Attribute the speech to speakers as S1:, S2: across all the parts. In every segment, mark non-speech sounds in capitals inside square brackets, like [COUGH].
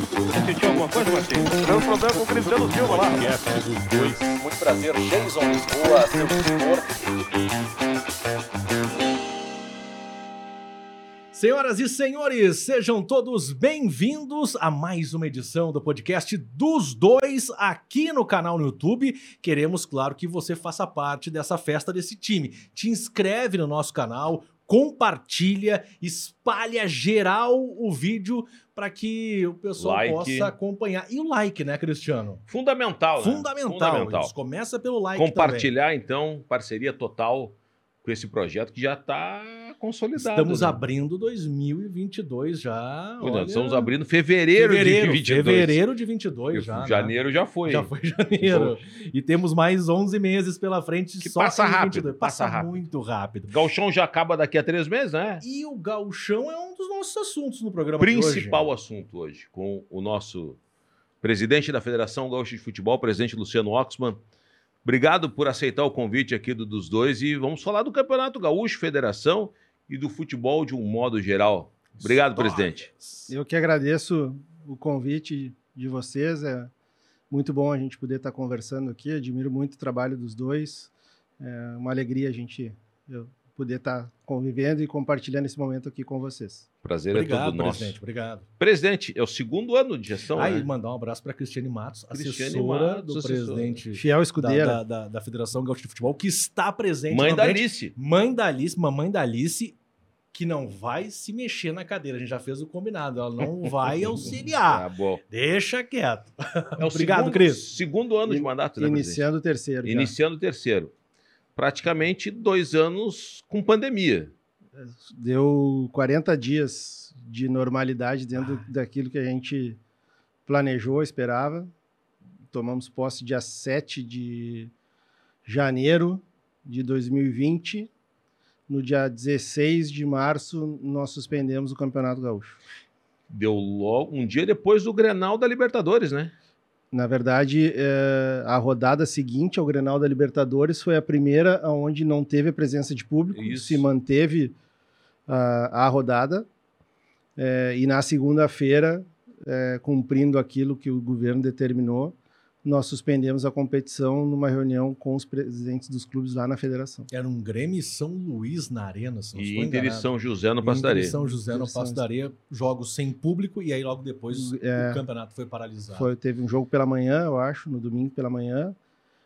S1: Sentiu alguma coisa, Martins? Deu problema com o Cristiano Silva lá.
S2: Muito prazer, Jason Lisboa, seu tutor.
S3: Senhoras e senhores, sejam todos bem-vindos a mais uma edição do podcast dos dois aqui no canal no YouTube. Queremos, claro, que você faça parte dessa festa desse time. Te inscreve no nosso canal, compartilha, espalha geral o vídeo para que o pessoal
S4: Like.
S3: possa acompanhar. E o like, né, Cristiano?
S4: Fundamental, né?
S3: Fundamental. Começa pelo like
S4: Compartilhar, então, parceria total com esse projeto que já está consolidado.
S3: Estamos
S4: né?
S3: abrindo 2022 já.
S4: É,
S3: olha,
S4: Estamos abrindo fevereiro,
S3: fevereiro,
S4: de 22.
S3: fevereiro de 22 já. né?
S4: Janeiro já foi.
S3: Já foi janeiro. E temos mais 11 meses pela frente
S4: Que
S3: só
S4: passa rápido,
S3: 22.
S4: passa
S3: Passa,
S4: rápido.
S3: muito rápido.
S4: Galchão já acaba daqui a três meses, né?
S3: E o gauchão é um dos nossos assuntos no programa
S4: Principal
S3: hoje.
S4: assunto hoje, com o nosso presidente da Federação Gaúcha de Futebol, presidente Luciano Oxman. Obrigado por aceitar o convite aqui do- dos dois e vamos falar do Campeonato Gaúcho, Federação e do futebol de um modo geral. Obrigado,
S3: Histórias.
S4: presidente.
S5: Eu que agradeço o convite de vocês. É muito bom a gente poder estar conversando aqui. Admiro muito o trabalho dos dois. É uma alegria a gente eu poder estar convivendo e compartilhando esse momento aqui com vocês.
S4: Prazer é
S3: Obrigado,
S4: todo nosso.
S3: presidente. Obrigado.
S4: Presidente, é o segundo ano de gestão,
S3: Aí,
S4: né?
S3: mandar um abraço para Cristiane Matos,
S4: Cristiane
S3: assessora
S4: Matos,
S3: do
S4: assessora.
S3: presidente
S5: Fiel
S3: da,
S5: escudeira.
S3: da, da- da Federação Gaúcha de Futebol, que está presente.
S4: Mãe da. Alice.
S3: Mãe da Alice, mamãe da Alice, que não vai se mexer na cadeira. A gente já fez o combinado. Ela não vai [LAUGHS] auxiliar.
S4: Ah, bom.
S3: Deixa quieto.
S4: É [LAUGHS]
S3: Obrigado,
S4: segundo,
S3: Cris.
S4: Segundo ano de
S5: In-
S4: mandato, né, presidente?
S5: Iniciando o terceiro. já.
S4: Iniciando o terceiro. Praticamente dois anos com pandemia.
S5: Deu 40 dias de normalidade dentro daquilo que a gente planejou, esperava. Tomamos posse dia 7 de janeiro de 2020. No dia 16 de março, nós suspendemos o Campeonato Gaúcho.
S4: Deu logo um dia depois do Grenal da Libertadores, né?
S5: Na verdade, eh, a rodada seguinte ao Grenal da Libertadores foi a primeira onde não teve a presença de público,
S4: Isso.
S5: se manteve ah, a rodada. Eh, e na segunda-feira, eh, cumprindo aquilo que o governo determinou, nós suspendemos a competição numa reunião com os presidentes dos clubes lá na federação.
S3: Era um Grêmio São Luís na Arena, se não
S4: E Inter e. São José no Passo da
S3: e
S4: Areia.
S3: São José no Passo da Areia, jogos sem público, e aí logo depois
S5: É.
S3: o campeonato foi paralisado.
S5: Foi, teve um jogo pela manhã, eu acho, no domingo pela manhã.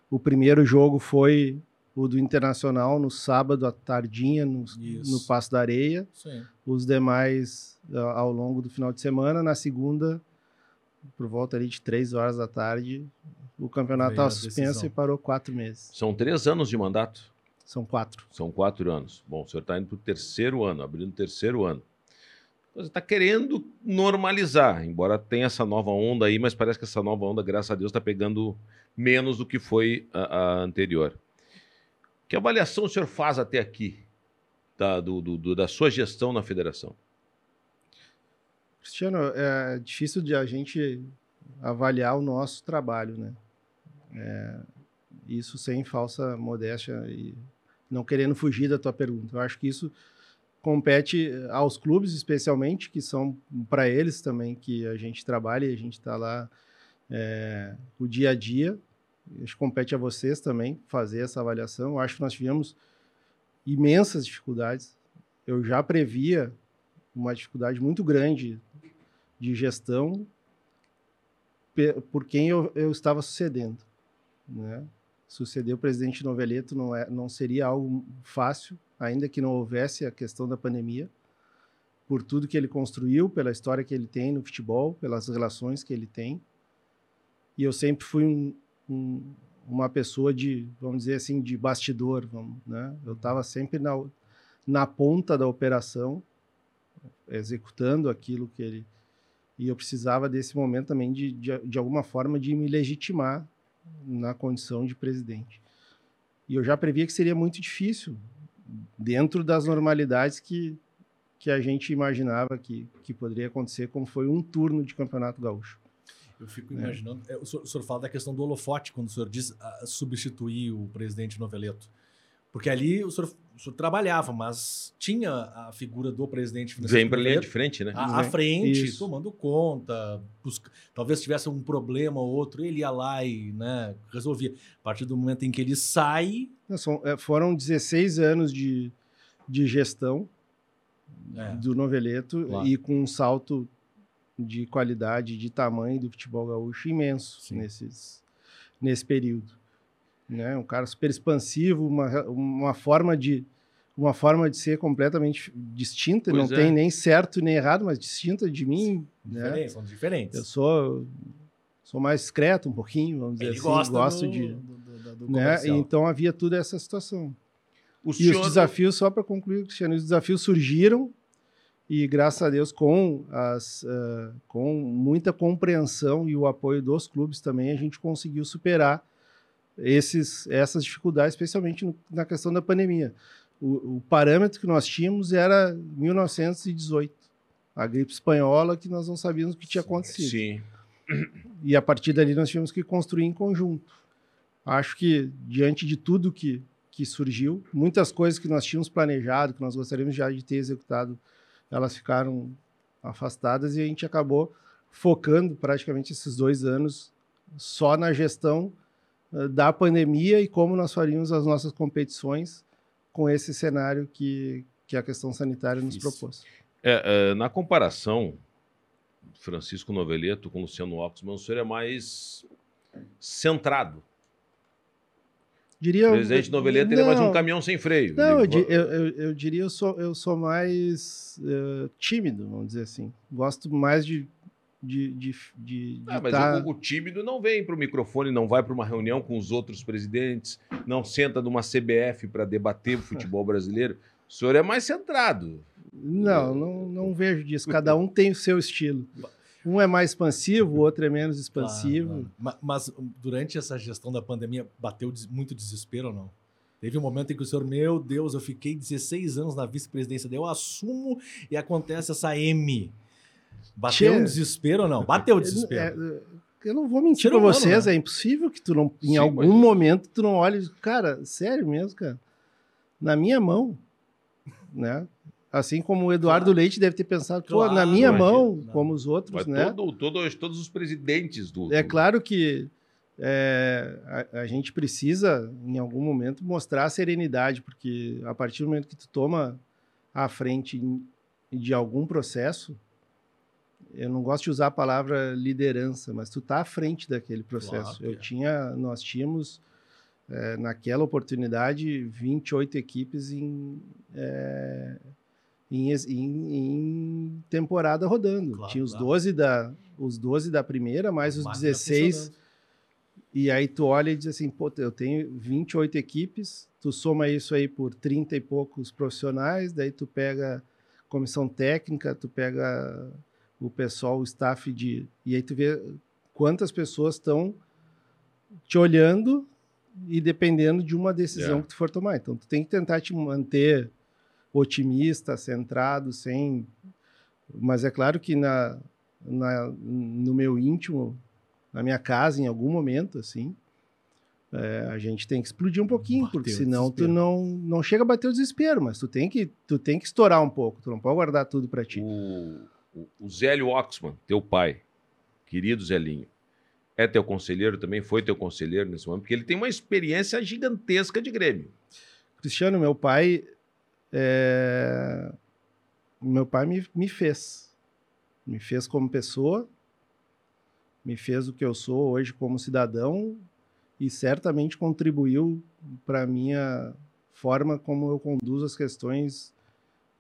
S5: O primeiro jogo foi o do Internacional no sábado à tardinha, no,
S3: Isso.
S5: no Passo da Areia.
S3: Sim.
S5: Os demais a- ao longo do final de semana. Na segunda, por volta ali de três horas da tarde, o campeonato estava suspenso e parou quatro meses.
S4: São três anos de mandato.
S5: São quatro.
S4: São quatro anos. Bom, o senhor está indo para o terceiro ano, abrindo o terceiro ano. Você está querendo normalizar, embora tenha essa nova onda aí, mas parece que essa nova onda, graças a Deus, está pegando menos do que foi a, a anterior. Que avaliação o senhor faz até aqui da, do- do- do- da sua gestão na federação?
S5: Cristiano, é difícil de a gente avaliar o nosso trabalho, né? É, isso sem falsa modéstia e não querendo fugir da tua pergunta. Eu acho que isso compete aos clubes, especialmente, que são para eles também que a gente trabalha e a gente está lá é, o dia a dia. Acho que compete a vocês também fazer essa avaliação. Eu acho que nós tivemos imensas dificuldades. Eu já previa uma dificuldade muito grande de gestão por quem eu, eu estava sucedendo. Né? Suceder o presidente Noveleto não, é, não seria algo fácil, ainda que não houvesse a questão da pandemia, por tudo que ele construiu, pela história que ele tem no futebol, pelas relações que ele tem. E eu sempre fui um, um- uma pessoa de, vamos dizer assim, de bastidor. Vamos, né? Eu estava sempre na, na ponta da operação, executando aquilo que ele. E eu precisava desse momento também de, de, de alguma forma de me legitimar na condição de presidente. E eu já previa que seria muito difícil, dentro das normalidades que, que a gente imaginava que, que poderia acontecer, como foi um turno de Campeonato Gaúcho.
S3: Eu fico imaginando. é, O senhor, o senhor fala da questão do holofote, quando o senhor diz ah, substituir o presidente Noveleto. Porque ali o senhor, o senhor trabalhava, mas tinha a figura do presidente
S4: Vem para a linha
S3: Noveleta
S4: de frente, né?
S3: à, à
S5: Vem.
S3: frente,
S5: Isso.
S3: tomando conta. busca- talvez tivesse um problema ou outro, ele ia lá e né, resolvia. A partir do momento em que ele sai,
S5: são- é, foram 16 anos de, de gestão
S3: É.
S5: do Noveleto
S3: Claro.
S5: e com um salto de qualidade, de tamanho do futebol gaúcho imenso
S3: Sim.
S5: nesses, nesse período. Né? Um cara super expansivo, uma, uma, forma de, uma forma de ser completamente distinta,
S4: Pois
S5: não
S4: é.
S5: tem nem certo nem errado, mas distinta de mim. Né?
S3: são diferentes.
S5: Eu sou, sou mais discreto um pouquinho, vamos dizer
S3: ele
S5: assim,
S3: gosta
S5: gosto
S3: do,
S5: de...
S3: do, do,
S5: Né? Então havia toda essa situação.
S4: O
S5: E os desafios, só para concluir, Cristiano, os desafios surgiram e, graças a Deus, com, as, ah, com muita compreensão e o apoio dos clubes também, a gente conseguiu superar esses, essas dificuldades, especialmente no- na questão da pandemia. O, o parâmetro que nós tínhamos era 1918, a gripe espanhola, que nós não sabíamos o que tinha acontecido.
S4: Sim.
S5: E a partir dali nós tivemos que construir em conjunto. Acho que, diante de tudo que, que surgiu, muitas coisas que nós tínhamos planejado, que nós gostaríamos já de ter executado, elas ficaram afastadas e a gente acabou focando praticamente esses dois anos só na gestão da pandemia e como nós faríamos as nossas competições com esse cenário que, que a questão sanitária nos
S3: Difícil.
S5: propôs.
S4: É, é, na comparação, Francisco Noveleto com Luciano Oxman, o senhor é mais centrado.
S5: Diria,
S4: O presidente Noveleto ele é mais um caminhão sem freio.
S5: Não, eu, eu, eu, eu diria eu sou, eu sou mais eh, tímido, vamos dizer assim. Gosto mais de de, de, de, de
S4: Ah, mas
S5: tá-
S4: o, o tímido não vem para o microfone, não vai para uma reunião com os outros presidentes, não senta numa CBF para debater o [LAUGHS] futebol brasileiro. O senhor é mais centrado.
S5: Não, não, não vejo disso. Cada um tem o seu estilo. [LAUGHS] Um é mais expansivo, o outro é menos expansivo.
S3: Claro, claro. Ma- Mas, um, durante essa gestão da pandemia, bateu muito desespero ou não? Teve um momento em que o senhor, meu Deus, eu fiquei 16 anos na vice-presidência, daí eu assumo e acontece essa M. Bateu
S5: Tchê.
S3: um desespero ou não? Bateu o desespero.
S5: É, eu não vou mentir
S3: humano,
S5: vocês,
S3: né?
S5: é impossível que tu não, em
S4: Sim,
S5: algum
S4: mas-
S5: momento, tu não olhe, cara, sério mesmo, cara, na minha mão, né? Assim como o Eduardo
S3: Claro.
S5: Leite deve ter pensado, pô,
S3: Claro,
S5: na minha mão,
S3: Não.
S5: como os outros,
S4: Mas
S5: né?
S4: todo, todo- todos os presidentes do.
S5: É claro que é, a, a gente precisa, em algum momento, mostrar serenidade, porque a partir do momento que tu toma a frente de algum processo, eu não gosto de usar a palavra liderança, mas tu tá à frente daquele processo.
S3: Claro
S5: eu
S3: é.
S5: tinha, nós tínhamos é, naquela oportunidade 28 equipes em, é, em, em- em temporada rodando.
S3: Claro,
S5: tinha os
S3: claro.
S5: 12 da os 12 da primeira, mais os
S3: Máquina
S5: 16
S3: funcionando.
S5: e aí tu olha e diz assim, pô, eu tenho 28 equipes, tu soma isso aí por 30 e poucos profissionais, daí tu pega comissão técnica, tu pega o pessoal, o staff de... E aí tu vê quantas pessoas estão te olhando e dependendo de uma decisão
S4: É.
S5: que tu for tomar. Então tu tem que tentar te manter otimista, centrado, sem... Mas é claro que na, na, no meu íntimo, na minha casa, em algum momento, assim, é, a gente tem que explodir um pouquinho,
S3: Bateu
S5: porque senão tu não, não chega a bater o desespero, mas tu tem que, tu tem que estourar um pouco, tu não pode guardar tudo para ti.
S4: O, o, Zélio Oxman, teu pai, querido Zelinho, é teu conselheiro também, foi teu conselheiro nesse momento, porque ele tem uma experiência gigantesca de Grêmio.
S5: Cristiano, meu pai, é, meu pai me, me fez, me fez como pessoa, me fez o que eu sou hoje como cidadão e certamente contribuiu para a minha forma como eu conduzo as questões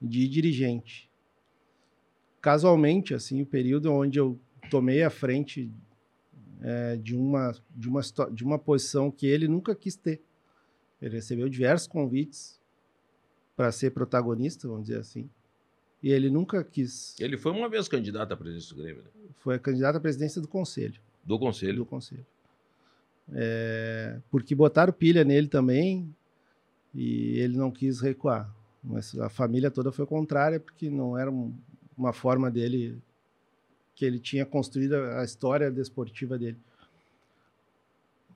S5: de dirigente. Casualmente, assim, o período onde eu tomei a frente é, de, uma, de, uma, de uma posição que ele nunca quis ter. Ele recebeu diversos convites para ser protagonista, vamos dizer assim, e ele nunca quis.
S4: Ele foi uma vez candidato à presidência do Grêmio, né?
S5: Foi candidato à presidência do conselho.
S4: do
S5: do
S4: conselho.
S5: conselho. É, porque botaram pilha nele também e ele não quis recuar. Mas a família toda foi contrária porque não era um- uma forma dele que ele tinha construído a história desportiva dele.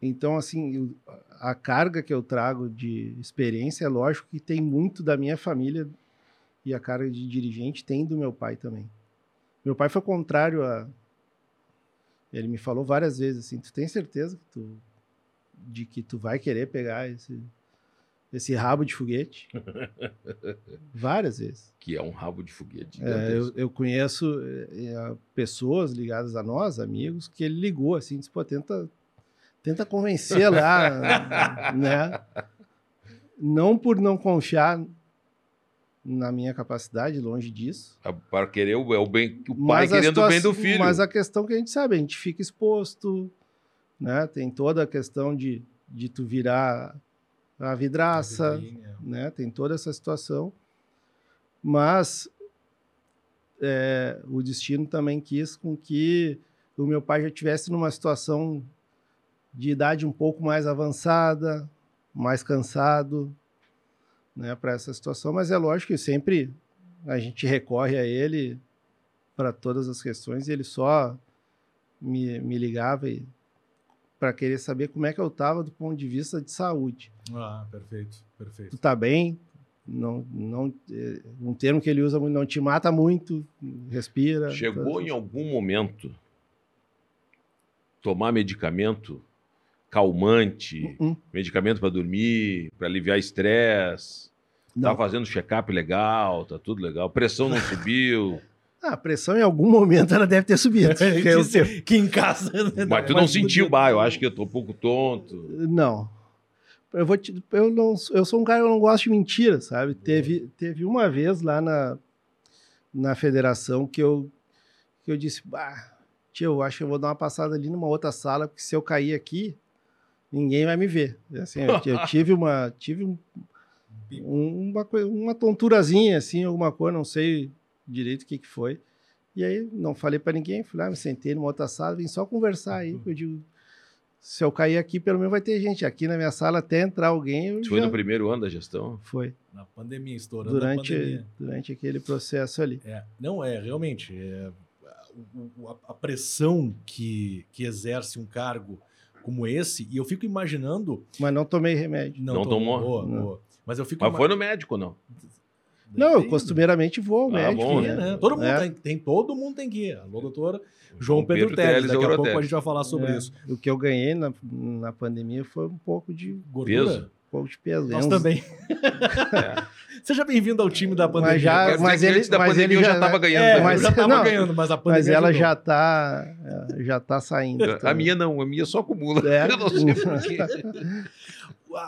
S5: Então, assim, a carga que eu trago de experiência, é lógico que tem muito da minha família e a carga de dirigente tem do meu pai também. Meu pai foi contrário a. Ele me falou várias vezes assim: tu tem certeza que tu, de que tu vai querer pegar esse, esse rabo de foguete? [LAUGHS] várias vezes.
S4: Que é um rabo de foguete.
S5: É, eu, eu conheço é, é, pessoas ligadas a nós, amigos, que ele ligou assim, disse, pô, tenta, tenta convencer lá, [LAUGHS] né? Não por não confiar na minha capacidade, longe disso.
S4: Para querer o, é o bem, o pai
S5: Mas
S4: querendo o bem do filho.
S5: Mas a questão que a gente sabe, a gente fica exposto, né? Tem toda a questão de, de tu virar a vidraça,
S3: Vidrinha.
S5: né? Tem toda essa situação. Mas é, o destino também quis com que o meu pai já estivesse numa situação de idade um pouco mais avançada, mais cansado, né, para essa situação. Mas é lógico que sempre a gente recorre a ele para todas as questões e ele só me, me ligava para querer saber como é que eu estava do ponto de vista de saúde
S3: Ah, perfeito, perfeito.
S5: tu tá bem, não, não, é, um termo que ele usa muito, não te mata muito, respira.
S4: Chegou
S5: todas
S4: em algum momento tomar medicamento calmante,
S5: Hum,
S4: medicamento para dormir, para aliviar estresse. Tá fazendo check-up legal, tá tudo legal. Pressão não [LAUGHS] subiu.
S5: Ah, a pressão em algum momento ela deve ter subido. [LAUGHS] porque eu-
S3: que, que em casa. né,
S4: Mas tu não
S3: mais
S4: sentiu,
S3: do-
S4: bah, eu acho que eu tô um pouco tonto.
S5: Não. Eu vou te, eu não, eu sou um cara que não gosto de mentira, sabe? Teve, teve uma vez lá na, na federação que eu que eu disse, bah, tio, eu acho que eu vou dar uma passada ali numa outra sala, porque se eu cair aqui, ninguém vai me ver. Assim, eu, eu [LAUGHS] tive uma tive um, um- uma, uma tonturazinha, assim, alguma coisa, não sei direito o que, que foi. E aí, não falei para ninguém, fui lá, me sentei numa outra sala, vim só conversar aí. Eu digo, se eu cair aqui, pelo menos vai ter gente. Aqui na minha sala, até entrar alguém,
S4: Isso foi
S5: já-
S4: no primeiro ano da gestão?
S5: Foi,
S3: Na pandemia, estourando
S5: durante,
S3: a pandemia.
S5: durante aquele processo ali.
S3: É, não, é, realmente. é, a, a pressão que, que exerce um cargo como esse, e eu fico imaginando.
S5: Mas não tomei remédio.
S3: Não,
S4: Não tomou?
S3: boa,
S5: Não.
S3: boa. Mas eu fico
S4: Mas foi no médico, não?
S5: Não, eu
S3: Depende.
S5: costumeiramente vou ao
S4: Ah,
S5: médico.
S4: bom,
S3: É,
S5: né?
S3: né? Todo mundo
S5: É.
S3: tem, tem- todo mundo tem que ir. Alô, doutor João Pedro,
S4: Pedro
S3: Teles.
S4: Teles
S3: Daqui a pouco a gente vai falar sobre
S5: É.
S3: isso.
S5: O que eu ganhei na, na pandemia foi um pouco de, um
S3: Gordura?
S4: Peso?
S5: pouco de peso.
S3: Nós
S5: Uns-
S3: também.
S4: É. [LAUGHS]
S3: Seja bem-vindo ao time da pandemia.
S5: Mas já- mas ele-
S4: antes da
S5: mas
S4: pandemia
S5: ele
S4: eu já
S5: já-
S4: tava ganhando.
S3: É,
S5: mas-
S3: eu já tava
S5: não,
S3: ganhando, mas a pandemia.
S5: Mas ela
S3: ajudou.
S5: já tá, já tá saindo. [LAUGHS]
S4: A minha não, a minha só acumula.
S5: É. [LAUGHS]
S4: Eu não sei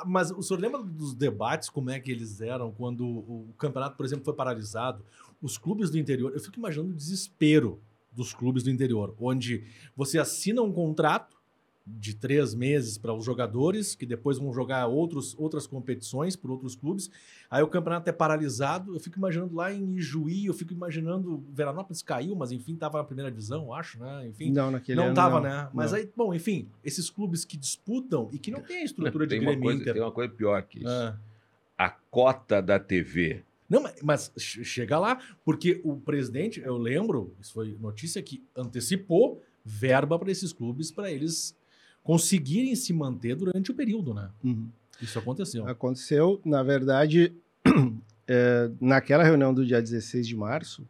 S3: Mas o senhor lembra dos debates, como é que eles eram quando o campeonato, por exemplo, foi paralisado? Os clubes do interior, eu fico imaginando o desespero dos clubes do interior, onde você assina um contrato de três meses para os jogadores, que depois vão jogar outros, outras competições por outros clubes. Aí o campeonato é paralisado. Eu fico imaginando lá em Ijuí, eu fico imaginando. Veranópolis caiu, mas enfim, estava na primeira divisão, eu acho, né? Enfim.
S5: Não, naquele
S3: Não
S5: ano
S3: tava,
S5: não.
S3: né? Mas
S5: Não.
S3: aí, bom, enfim, esses clubes que disputam e que não tem a estrutura de
S4: tem, uma
S3: Grêmio
S4: coisa,
S3: Inter.
S4: tem uma coisa pior que isso.
S3: Ah.
S4: A cota da TV.
S3: Não, mas, mas che- chega lá, porque o presidente, eu lembro, isso foi notícia que antecipou verba para esses clubes para eles conseguirem se manter durante o período, né?
S5: Uhum.
S3: Isso aconteceu.
S5: Aconteceu, na verdade, [CLEARS THROAT] é, naquela reunião do dia 16 de março,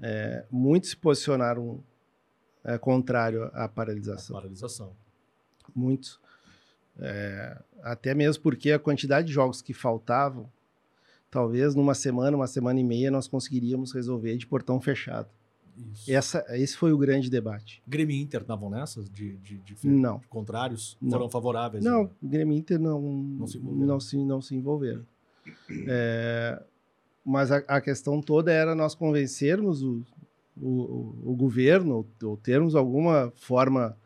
S5: é, muitos se posicionaram é, contrário à
S3: A
S5: paralisação.
S3: paralisação.
S5: Muitos. É, até mesmo porque a quantidade de jogos que faltavam, talvez numa semana, uma semana e meia, nós conseguiríamos resolver de portão fechado.
S3: Isso.
S5: Essa, esse foi o grande debate.
S3: Grêmio e Inter estavam nessas de, de, de, de
S5: Não.
S3: contrários?
S5: Não.
S3: Foram favoráveis?
S5: Não,
S3: né?
S5: Grêmio e Inter não,
S3: Não se envolveram.
S5: não se, não se envolveram. É, mas a, a questão toda era nós convencermos o, o, o- governo, ou, termos alguma forma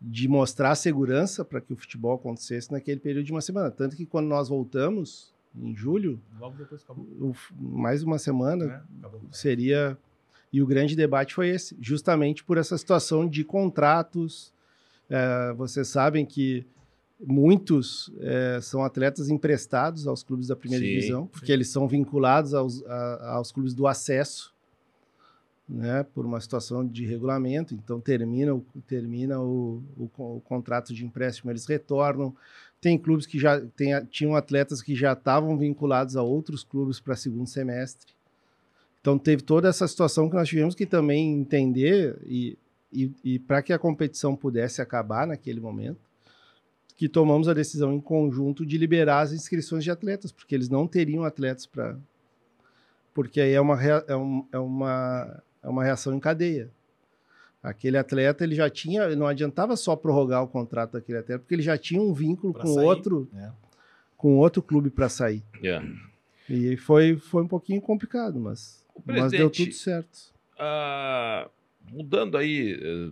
S5: de mostrar segurança para que o futebol acontecesse naquele período de uma semana. Tanto que quando nós voltamos, em julho,
S3: Logo depois acabou.
S5: mais uma semana?
S3: Acabou.
S5: seria. E o grande debate foi esse, justamente por essa situação de contratos. É, vocês sabem que muitos é, são atletas emprestados aos clubes da primeira
S4: Sim,
S5: divisão, porque
S3: sim.
S5: eles são vinculados aos, a- aos clubes do acesso. né, por uma situação de regulamento, então termina, o, termina o, o, o contrato de empréstimo, eles retornam. Tem clubes que já tem, tinham atletas que já estavam vinculados a outros clubes para segundo semestre. Então teve toda essa situação que nós tivemos que também entender e, e, e para que a competição pudesse acabar naquele momento, que tomamos a decisão em conjunto de liberar as inscrições de atletas, porque eles não teriam atletas para. Porque aí é uma, é, um, é, uma, é uma reação em cadeia. Aquele atleta ele já tinha, não adiantava só prorrogar o contrato daquele atleta, porque ele já tinha um vínculo
S3: Pra
S5: com
S3: sair,
S5: outro,
S3: É.
S5: com outro clube para sair.
S4: Yeah.
S5: E foi, foi um pouquinho complicado, mas, mas deu tudo certo.
S4: Ah, mudando aí, eh,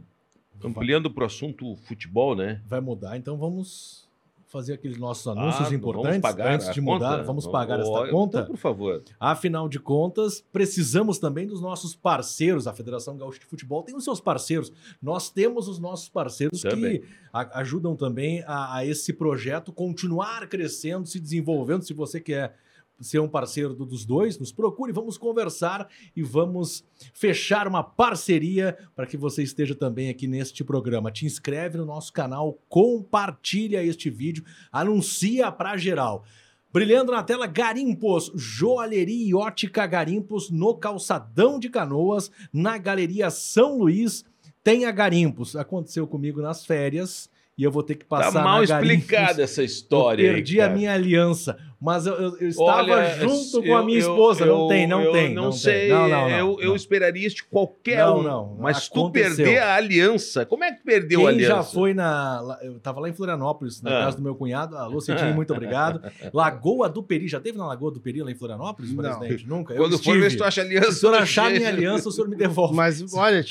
S4: ampliando para o assunto futebol, né?
S3: Vai mudar, então vamos fazer aqueles nossos anúncios
S4: Ah,
S3: importantes antes de mudar.
S4: conta?
S3: Vamos pagar esta
S4: Olha,
S3: conta.
S4: Então, por favor.
S3: Afinal de contas, precisamos também dos nossos parceiros. A Federação Gaúcha de Futebol tem os seus parceiros. Nós temos os nossos parceiros
S4: Também.
S3: que a- ajudam também a, a esse projeto continuar crescendo, se desenvolvendo. Se você quer ser um parceiro do- dos dois, nos procure, vamos conversar e vamos fechar uma parceria para que você esteja também aqui neste programa. Te inscreve no nosso canal, compartilha este vídeo, anuncia para geral. Brilhando na tela, Garimpos, Joalheria e Ótica Garimpos, no Calçadão de Canoas, na Galeria São Luís, tem a Garimpos. Aconteceu comigo nas férias e eu vou ter que passar
S4: tá mal explicada essa história.
S3: Eu perdi
S4: aí,
S3: a minha aliança, mas eu, eu- eu estava
S4: Olha,
S3: junto com a minha esposa.
S4: eu-
S3: não tem, não
S4: eu
S3: tem.
S4: Não,
S3: tem.
S4: sei.
S3: Não, não, não,
S4: eu, eu
S3: não.
S4: esperaria isso de qualquer
S3: Não,
S4: um.
S3: não,
S4: Mas tu
S3: aconteceu.
S4: perder a aliança. Como é que perdeu a
S3: Quem
S4: aliança?
S3: já foi na. Eu tava lá em Florianópolis, na
S4: Ah.
S3: casa do meu cunhado. Alô, Cetinho, muito obrigado. [LAUGHS] Lagoa do Peri. Já teve na Lagoa do Peri lá em Florianópolis,
S5: Não.
S3: presidente? Nunca. Eu
S4: Quando for ver se tu acha aliança.
S3: Se o senhor
S4: do
S3: achar
S4: jeito.
S3: minha aliança, o senhor me devolve.
S5: Mas [LAUGHS] olha,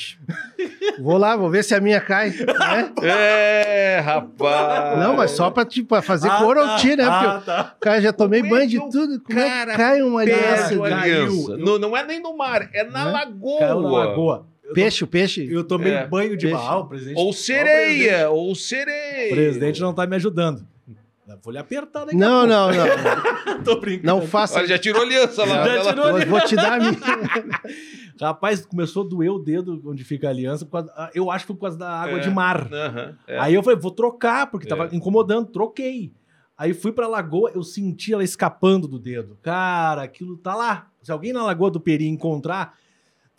S5: vou lá, vou ver se a minha cai. né?
S4: É, rapaz.
S5: Não, mas só para tipo, fazer
S3: Ah,
S5: cor
S3: tá.
S5: né? Porque
S3: Ah, tá.
S5: o cara já tomei
S4: é
S5: banho de tudo. Como é
S4: cara
S5: cai uma aliança?
S4: Aliança. Não, não é nem no mar, é na
S5: Né?
S4: lagoa.
S3: Caiu na lagoa. Eu
S5: Peixe, o peixe.
S3: Eu tomei
S4: É,
S3: banho de
S5: peixe.
S3: presidente.
S4: Ou sereia, ou sereia.
S3: O presidente não tá me ajudando. Vou lhe apertar daqui a
S5: Não,
S3: pouco.
S5: não, não. [LAUGHS]
S3: Tô brincando.
S5: Não faça.
S4: Olha, já tirou aliança lá.
S3: Já
S4: Ela-
S3: tirou
S5: Vou, vou te dar a minha. [LAUGHS]
S3: Rapaz, começou a doer o dedo onde fica a aliança. por causa- Eu acho que foi por causa da água
S4: É.
S3: de mar.
S4: Aham, é.
S3: Aí eu falei, vou trocar, porque tava
S4: É.
S3: incomodando, troquei. Aí fui pra lagoa, eu senti ela escapando do dedo. Cara, aquilo tá lá. Se alguém na Lagoa do Peri encontrar,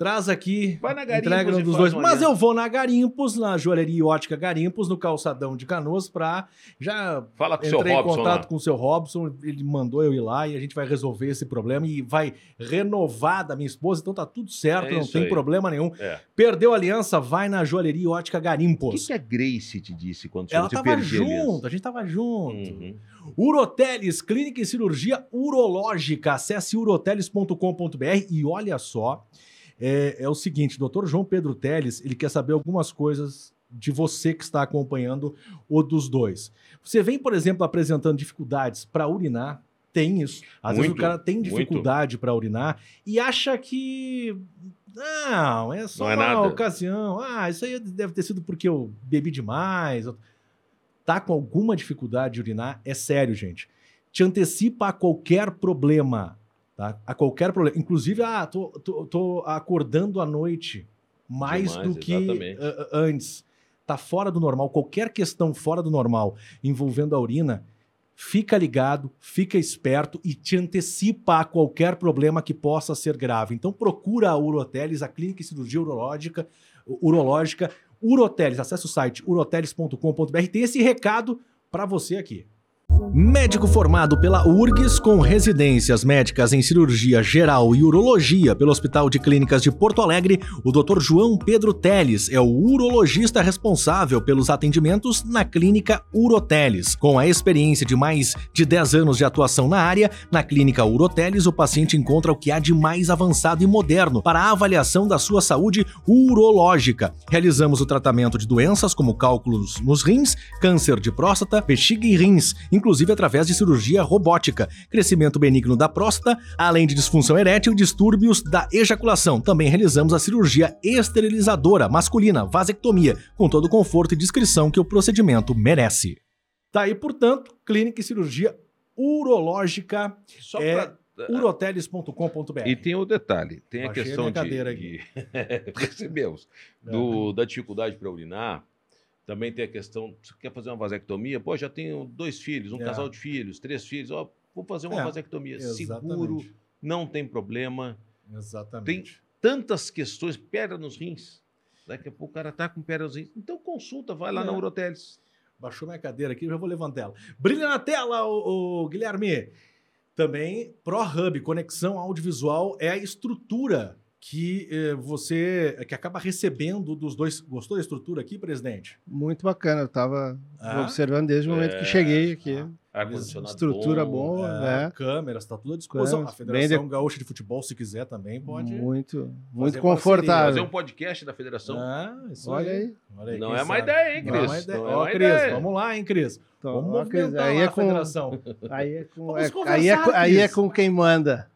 S3: traz aqui,
S4: Vai na Garimpos
S3: entrega um dos dois. Mas eu vou na Garimpos, na joalheria e ótica Garimpos, no calçadão de Canoas, pra já
S4: Fala com o seu
S3: Entrei em
S4: Robson
S3: contato
S4: lá.
S3: com o seu Robson, ele mandou eu ir lá e a gente vai resolver esse problema e vai renovar da minha esposa, então tá tudo certo,
S4: É
S3: não tem
S4: aí.
S3: problema nenhum.
S4: É.
S3: Perdeu a aliança, vai na joalheria e ótica
S4: O
S3: Garimpos.
S4: que, que a Grace te disse quando
S3: Ela
S4: você
S3: tava
S4: perdia a aliança?
S3: junto, a gente tava junto.
S4: Uhum.
S3: Uroteles, clínica e cirurgia urológica. Acesse uroteles.com.br e olha só, é, é o seguinte, doutor João Pedro Teles, ele quer saber algumas coisas de você que está acompanhando o dos dois. Você vem, por exemplo, apresentando dificuldades para urinar, tem isso. Às vezes o
S4: Muito,
S3: cara tem
S4: muito.
S3: dificuldade para urinar e acha que não, é só
S4: Não é
S3: uma
S4: nada.
S3: ocasião. Ah, isso aí deve ter sido porque eu bebi demais. Tá com alguma dificuldade de urinar, é sério, gente. Te antecipa a qualquer problema, tá? A qualquer problema. Inclusive, ah, tô, tô, tô acordando à noite mais
S4: Demais,
S3: do que ah, antes. Tá fora do normal. Qualquer questão fora do normal envolvendo a urina, fica ligado, fica esperto e te antecipa a qualquer problema que possa ser grave. Então procura a Uroteles, a clínica e cirurgia urológica, urológica, Uroteles, acesse o site uroteles.com.br. Tem esse recado para você aqui. Médico formado pela URGS com residências médicas em cirurgia geral e urologia pelo Hospital de Clínicas de Porto Alegre, o Dr. João Pedro Teles é o urologista responsável pelos atendimentos na clínica Uroteles. Com a experiência de mais de 10 anos de atuação na área, na clínica Uroteles o paciente encontra o que há de mais avançado e moderno para a avaliação da sua saúde urológica. Realizamos o tratamento de doenças como cálculos nos rins, câncer de próstata, bexiga e rins, inclusive através de cirurgia robótica, crescimento benigno da próstata, além de disfunção erétil e distúrbios da ejaculação. Também realizamos a cirurgia esterilizadora masculina, vasectomia, com todo o conforto e discrição que o procedimento merece. Tá aí, portanto, clínica e cirurgia urológica
S4: Só
S3: É-
S4: pra
S3: uroteles.com.br.
S4: E tem o detalhe, tem a
S3: Baixei a
S4: questão
S3: minha
S4: de, de- [LAUGHS] percebemos, do- da dificuldade para urinar. Também tem a questão, você quer fazer uma vasectomia? Pô, já tenho dois filhos, um
S3: É.
S4: casal de filhos, três filhos, ó, vou fazer uma
S3: É,
S4: vasectomia. Seguro,
S3: Exatamente.
S4: não tem problema.
S3: Exatamente.
S4: Tantas questões, pedra nos rins. Daqui a pouco o cara tá com pedra nos rins. Então consulta, vai lá
S3: É.
S4: na Uroteles.
S3: Baixou minha cadeira aqui, eu já vou levantar ela. Brilha na tela, o, Guilherme. Também ProHub, conexão audiovisual, é a estrutura que eh, você que acaba recebendo dos dois. Gostou da estrutura aqui, presidente?
S5: Muito bacana. Eu estava
S3: Ah?
S5: observando desde o momento
S4: É.
S5: que cheguei aqui.
S4: Ar-condicionado
S5: Estrutura
S4: bom.
S5: boa,
S3: É,
S5: né?
S3: Câmeras, está tudo à disposição.
S5: Câmeras,
S3: a Federação Gaúcha de Futebol, se quiser também, pode.
S5: Muito, muito confortável.
S4: Fazer um podcast da federação.
S3: Ah, isso
S5: Olha aí.
S3: Olha aí,
S4: Não é
S3: sabe?
S4: ideia, hein,
S3: Não é
S4: Cris?
S3: ideia.
S4: Não é
S3: Ó, Cris,
S4: ideia.
S3: vamos lá, hein, Cris?
S5: Então,
S3: Vamos
S5: Cris,
S3: movimentar
S5: aí é
S3: a
S5: com,
S3: federação. [LAUGHS]
S5: aí é com,
S3: Vamos
S5: é-
S3: conversar,
S5: aí, é, com- aí é
S3: Cris.
S5: com quem manda.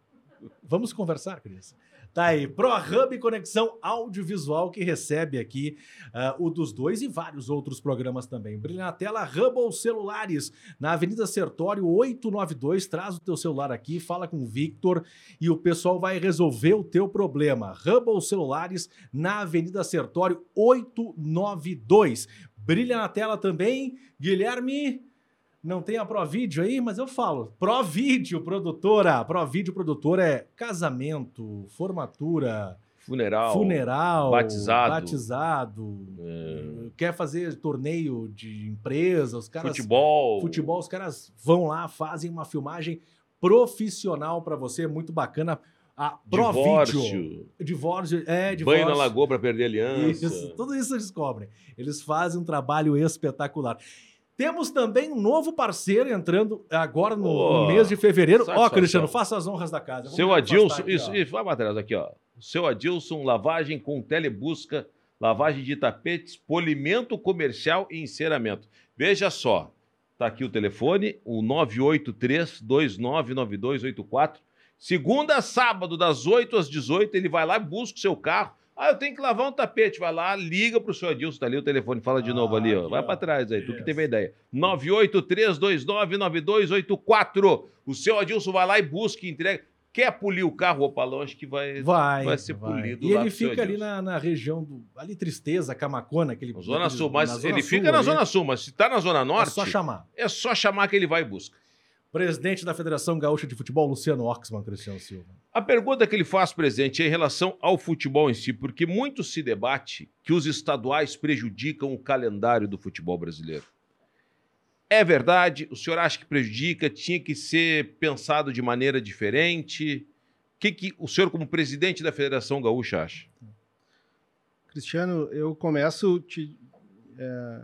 S3: Vamos conversar, Cris. Tá aí, ProHub Conexão Audiovisual, que recebe aqui ah, o dos dois e vários outros programas também. Brilha na tela, Hubble Celulares, na Avenida Sertório 892. Traz o teu celular aqui, fala com o Victor e o pessoal vai resolver o teu problema. Hubble Celulares, na Avenida Sertório 892. Brilha na tela também, Guilherme. Não tem a Provídeo aí, mas eu falo. Provídeo, produtora. Provídeo, produtora é casamento, formatura,
S4: Funeral.
S3: funeral,
S4: batizado.
S3: batizado.
S4: é,
S3: Quer fazer torneio de empresa, os caras.
S4: futebol.
S3: Futebol, os caras vão lá, fazem uma filmagem profissional pra você, muito bacana. A Provídeo.
S4: Divórcio.
S3: Divórcio, é, divórcio.
S4: Banho na lagoa para perder aliança.
S3: Isso, tudo isso eles cobrem. Eles fazem um trabalho espetacular. Temos também um novo parceiro entrando agora no, no mês de fevereiro. Ó,
S4: satisfação.
S3: Cristiano, faça as honras da casa. Vamos
S4: Seu Adilson,
S3: aqui,
S4: isso,
S3: ó.
S4: isso, vai trás aqui, ó. Seu Adilson, lavagem com telebusca, lavagem de tapetes, polimento comercial e enceramento. Veja só, tá aqui o telefone, o 983-299284. Segunda a sábado, das 8 às 18, ele vai lá e busca o seu carro. Ah, eu tenho que lavar um tapete. Vai lá, liga pro seu Adilson, tá ali o telefone, fala de
S3: Ah,
S4: novo ali, ó.
S3: aqui,
S4: Vai para trás aí, tu que teve a ideia. 983299284. O seu Adilson vai lá e busca e entrega. Quer polir o carro, Opalão? Acho que vai.
S3: Vai,
S4: vai ser polido
S3: E ele fica ali na, na região do. Ali, Tristeza, Camacona, aquele.
S4: Zona
S3: aquele-
S4: Sul, mas ele
S3: Sul
S4: fica na
S3: ali.
S4: Zona Sul, mas se tá na Zona
S3: É
S4: Norte,
S3: só chamar.
S4: é só chamar que ele vai e busca.
S3: Presidente da Federação Gaúcha de Futebol, Luciano Oxman, Cristiano Silva.
S4: A pergunta que ele faz, presidente, é em relação ao futebol em si, porque muito se debate que os estaduais prejudicam o calendário do futebol brasileiro. É verdade? O senhor acha que prejudica? Tinha que ser pensado de maneira diferente? O que, que o senhor, como presidente da Federação Gaúcha, acha?
S5: Cristiano, eu começo te, é,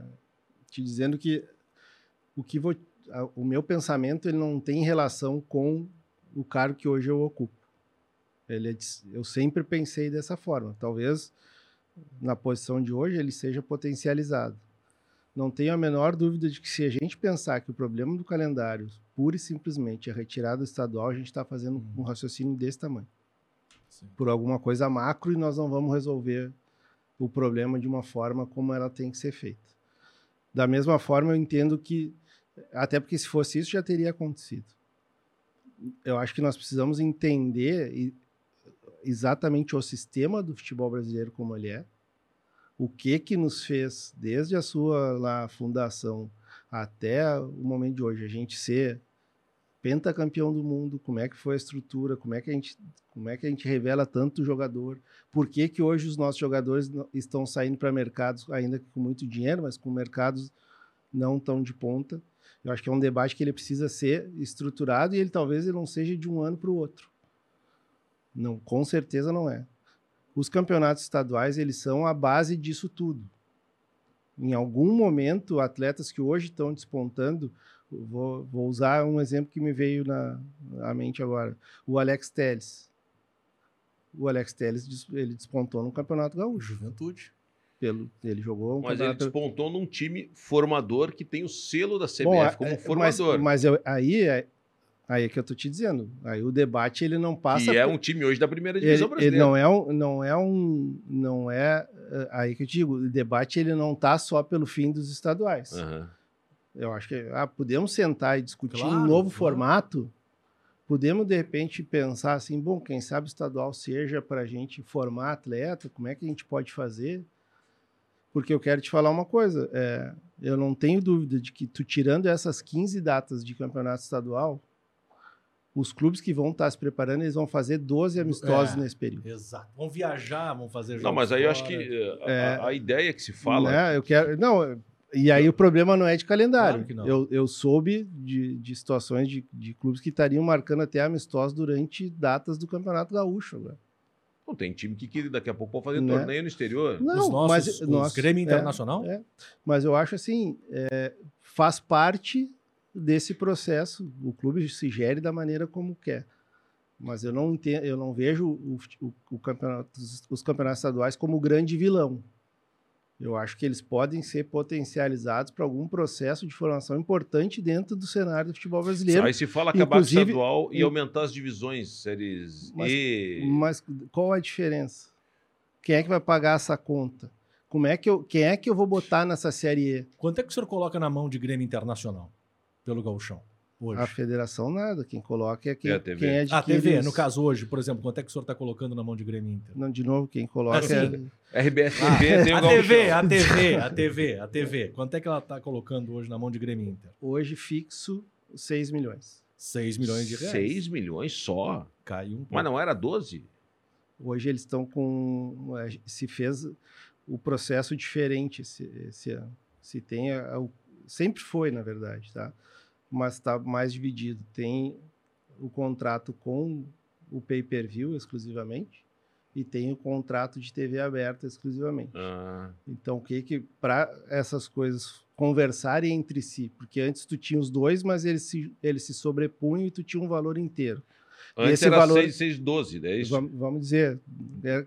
S5: te dizendo que o que vou, a- o meu pensamento ele não tem relação com o cargo que hoje eu ocupo. Ele é de- eu sempre pensei dessa forma. Talvez na posição de hoje ele seja potencializado. Não tenho a menor dúvida de que se a gente pensar que o problema do calendário pura e simplesmente é retirada estadual, a gente está fazendo um raciocínio desse tamanho. Por alguma coisa macro e nós não vamos resolver o problema de uma forma como ela tem que ser feita. Da mesma forma, eu entendo que, até porque se fosse isso, já teria acontecido. Eu acho que nós precisamos entender exatamente o sistema do futebol brasileiro como ele é, o que que nos fez, desde a sua lá, fundação até o momento de hoje, a gente ser pentacampeão do mundo, como é que foi a estrutura, como é que a gente, como é que a gente revela tanto jogador, por que, que hoje os nossos jogadores estão saindo para mercados, ainda com muito dinheiro, mas com mercados não tão de ponta. Eu acho que é um debate que ele precisa ser estruturado e ele talvez ele não seja de um ano para o outro. Não, com certeza não é. Os campeonatos estaduais, eles são a base disso tudo. Em algum momento, atletas que hoje estão despontando, vou, vou usar um exemplo que me veio na, à mente agora, o Alex Telles. O Alex Telles des- ele despontou no Campeonato Gaúcho.
S3: Juventude.
S5: Pelo, ele jogou um
S4: Mas ele despontou num time formador que tem o selo da CBF
S5: Bom,
S4: como
S5: é-
S4: formador.
S5: Mas, mas eu- aí, é, aí é que eu tô te dizendo. Aí o debate ele não passa.
S4: que é
S5: por-
S4: um time hoje da primeira
S5: ele,
S4: divisão
S5: ele
S4: brasileira.
S5: não é um, não é um, não é é, aí que eu te digo. O debate ele não tá só pelo fim dos estaduais.
S4: Aham.
S5: Eu acho que ah, podemos sentar e discutir
S3: Claro,
S5: um novo
S3: claro.
S5: formato. podemos de repente pensar assim, bom, quem sabe o estadual seja para a gente formar atleta, como é que a gente pode fazer? Porque eu quero te falar uma coisa, é, eu não tenho dúvida de que tu tirando essas 15 datas de campeonato estadual, os clubes que vão estar se preparando, eles vão fazer 12 amistosos
S3: É.
S5: nesse período.
S3: Exato. Vão viajar, vão fazer
S4: Não,
S3: jogos
S4: mas aí eu acho que eh, a,
S5: É.
S4: a- a ideia que se fala.
S5: Né? Eu quero, não, e aí o problema não é de calendário.
S3: Claro que não.
S5: Eu, eu soube de, de situações de, de clubes que estariam marcando até amistosos durante datas do Campeonato Gaúcho. Agora.
S4: Não, tem time que, que daqui a pouco pode fazer
S5: Né?
S4: torneio no exterior.
S5: Não,
S3: os nossos,
S5: mas
S3: os Grêmio
S5: é,
S3: Internacional?
S5: é. Mas eu acho assim, é, faz parte desse processo. O clube se gere da maneira como quer. Mas eu não entendo, eu não vejo o, o- o campeonato, os campeonatos estaduais como o grande vilão. Eu acho que eles podem ser potencializados para algum processo de formação importante dentro do cenário do futebol brasileiro.
S4: Aí se fala acabar com o
S5: Inclusive-
S4: estadual e aumentar as divisões, séries
S5: Mas-
S4: E.
S5: Mas qual a diferença? Quem é que vai pagar essa conta? Como é que eu, quem é que eu vou botar nessa série E?
S3: Quanto é que o senhor coloca na mão de Grêmio Internacional pelo Gauchão? Hoje.
S5: A federação nada, quem coloca é quem
S4: É
S5: é,
S4: a TV.
S5: quem
S3: A TV,
S5: os-
S3: no caso hoje, por exemplo, quanto é que o senhor está colocando na mão de Grêmio Inter?
S5: Não, de novo, quem coloca
S3: Assim,
S5: é,
S4: RBS TV tem o
S3: A TV, a TV, a TV, a TV. Quanto é que ela está colocando hoje na mão de Grêmio Inter?
S5: hoje fixo 6 milhões.
S3: 6 milhões de reais.
S4: 6 milhões só.
S3: Caiu um pouco.
S4: Mas não era 12?
S5: Hoje eles estão com. é, Se fez o processo diferente esse, esse ano. Se tem. a- o- sempre foi, na verdade, tá? Mas está mais dividido. Tem o contrato com o pay per view exclusivamente e tem o contrato de TV aberta exclusivamente.
S4: Ah,
S5: Então, o que que para essas coisas conversarem entre si, porque antes tu tinha os dois, mas eles se, eles se sobrepunham e tu tinha um valor inteiro.
S4: antes
S5: esse
S4: era
S5: valor-
S4: 6, 6, 12, é isso?
S5: Vamos, vamos dizer, é,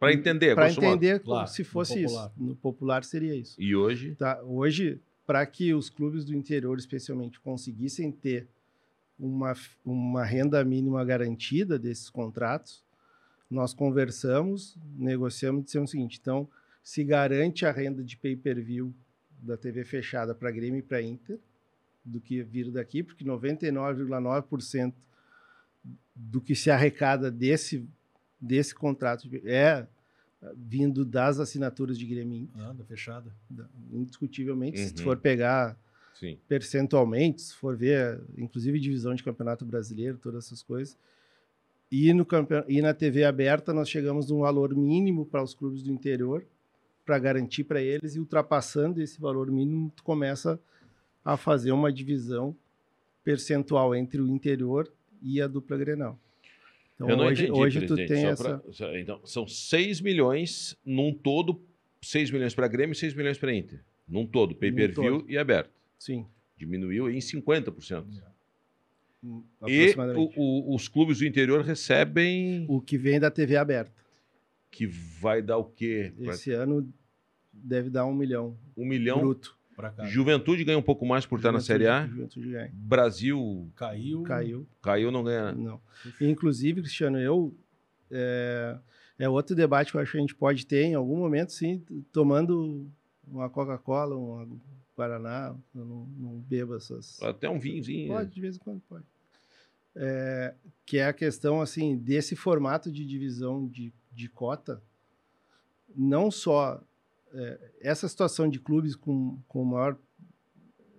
S4: Para entender,
S5: para entender como
S3: Claro,
S5: se
S3: no
S5: fosse
S3: popular.
S5: isso. No popular seria isso.
S4: E hoje?
S5: Tá? Hoje, para que os clubes do interior, especialmente, conseguissem ter uma, uma renda mínima garantida desses contratos, nós conversamos, negociamos e dissemos o seguinte: então, se garante a renda de pay-per-view da TV fechada para Grêmio e para Inter, do que vir daqui, porque 99,9% do que se arrecada desse, desse contrato é vindo das assinaturas de Grêmio Inter
S3: Anda fechada.
S5: indiscutivelmente. Se tu
S4: Uhum.
S5: for pegar
S4: Sim.
S5: percentualmente, se for ver, inclusive divisão de campeonato brasileiro, todas essas coisas. E, no campe... e na TV aberta, nós chegamos num valor mínimo para os clubes do interior, para garantir para eles, e ultrapassando esse valor mínimo, tu começa a fazer uma divisão percentual entre o interior e a dupla Grenal. Então,
S4: Eu não
S5: hoje,
S4: entendi,
S5: hoje tu
S4: presidente,
S5: tem essa.
S4: pra- então, são 6 milhões num todo, 6 milhões para Grêmio e 6 milhões para Inter. Num todo, pay-per-view e aberto.
S5: Sim,
S4: Diminuiu em 50%. E
S5: aproximadamente.
S4: o- o- os clubes do interior recebem
S5: o que vem da TV aberta.
S4: que vai dar o quê? Pra-
S5: Esse ano deve dar um milhão
S4: Um milhão.
S5: bruto.
S3: Pra cá.
S4: Juventude ganha um pouco mais por estar na Série A.
S5: Juventude ganha.
S4: Brasil
S3: Caiu.
S5: Caiu.
S4: caiu, não ganha.
S5: Não. Inclusive, Cristiano, eu. É, é outro debate que eu acho que a gente pode ter em algum momento, sim, tomando uma Coca-Cola, um Guaraná. Eu não, não bebo essas.
S4: Até um vinhozinho.
S5: Pode, de vez em quando pode. É, que é a questão, assim, desse formato de divisão de, de cota, não só é, essa situação de clubes com, com maior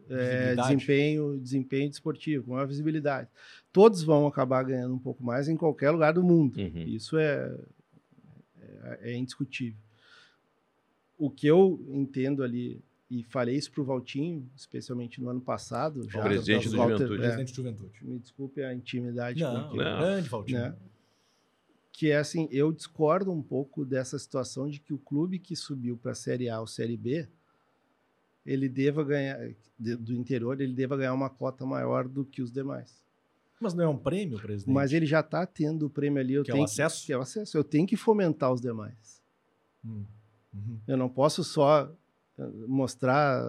S5: é, desempenho, desempenho desportivo, com maior visibilidade. Todos vão acabar ganhando um pouco mais em qualquer lugar do mundo.
S4: Uhum.
S5: Isso é, é, é indiscutível. O que eu entendo ali, e falei isso para o Valtinho, especialmente no ano passado, já
S4: presidente do
S5: Walter-
S4: Juventude.
S5: é,
S3: Presidente de Juventude.
S5: me desculpe a intimidade
S3: Não,
S5: com
S4: Não.
S3: grande Valtinho.
S5: né? Que é assim, eu discordo um pouco dessa situação de que o clube que subiu para a Série A ou Série B, ele deva ganhar de- do interior, ele deva ganhar uma cota maior do que os demais.
S3: Mas não é um prêmio, presidente?
S5: Mas ele já está tendo o prêmio ali, eu
S3: Que é o
S5: tenho
S3: acesso?
S5: que é o acesso. Eu tenho que fomentar os demais.
S3: Hum. Uhum.
S5: Eu não posso só eh, mostrar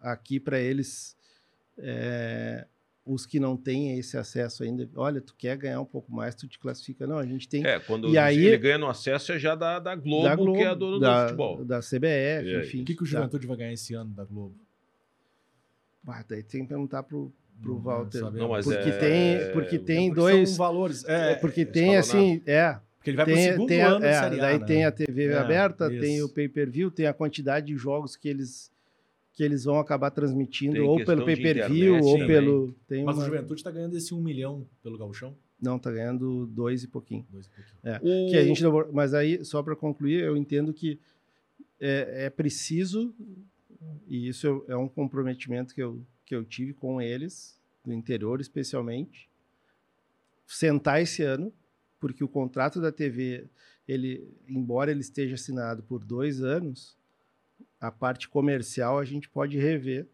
S5: aqui para eles eh, os que não têm esse acesso ainda. Olha, tu quer ganhar um pouco mais, tu te classifica. Não, a gente tem
S4: É, quando
S5: E aí-
S4: ele ganha no acesso é já da, da, Globo,
S5: da Globo,
S4: que é a dona
S5: da,
S4: do futebol.
S5: da CBF,
S4: E
S5: enfim.
S3: O que, que o
S5: da-
S3: Juventude vai ganhar esse ano da Globo?
S5: Ah, daí tem que perguntar pro, pro
S3: Não
S5: Walter.
S3: sabemos.
S4: Não, mas
S5: porque
S4: é-
S5: tem, porque tem
S3: Porque
S5: dois.
S3: São valores.
S5: É,
S3: É,
S5: porque
S4: é
S5: tem assim, é.
S3: porque ele vai pro
S5: Tem,
S3: segundo
S5: tem
S3: ano
S5: é,
S3: Série A,
S5: daí
S3: né?
S5: tem a TV
S3: É,
S5: aberta, tem
S3: isso.
S5: o pay-per-view, tem a quantidade de jogos que eles que eles vão acabar transmitindo
S4: Tem
S5: ou pelo pay-per-view ou
S3: também.
S5: pelo tem
S3: Mas
S5: uma-
S3: o Juventude tá ganhando esse um milhão pelo gauchão.
S5: não tá ganhando dois e pouquinho.
S3: Dois e pouquinho.
S5: É,
S4: O-
S5: que a gente não- mas aí só para concluir, eu entendo que é, é preciso e isso é um comprometimento que eu que eu tive com eles do interior especialmente sentar esse ano porque o contrato da TV ele embora ele esteja assinado por dois anos a parte comercial a gente pode rever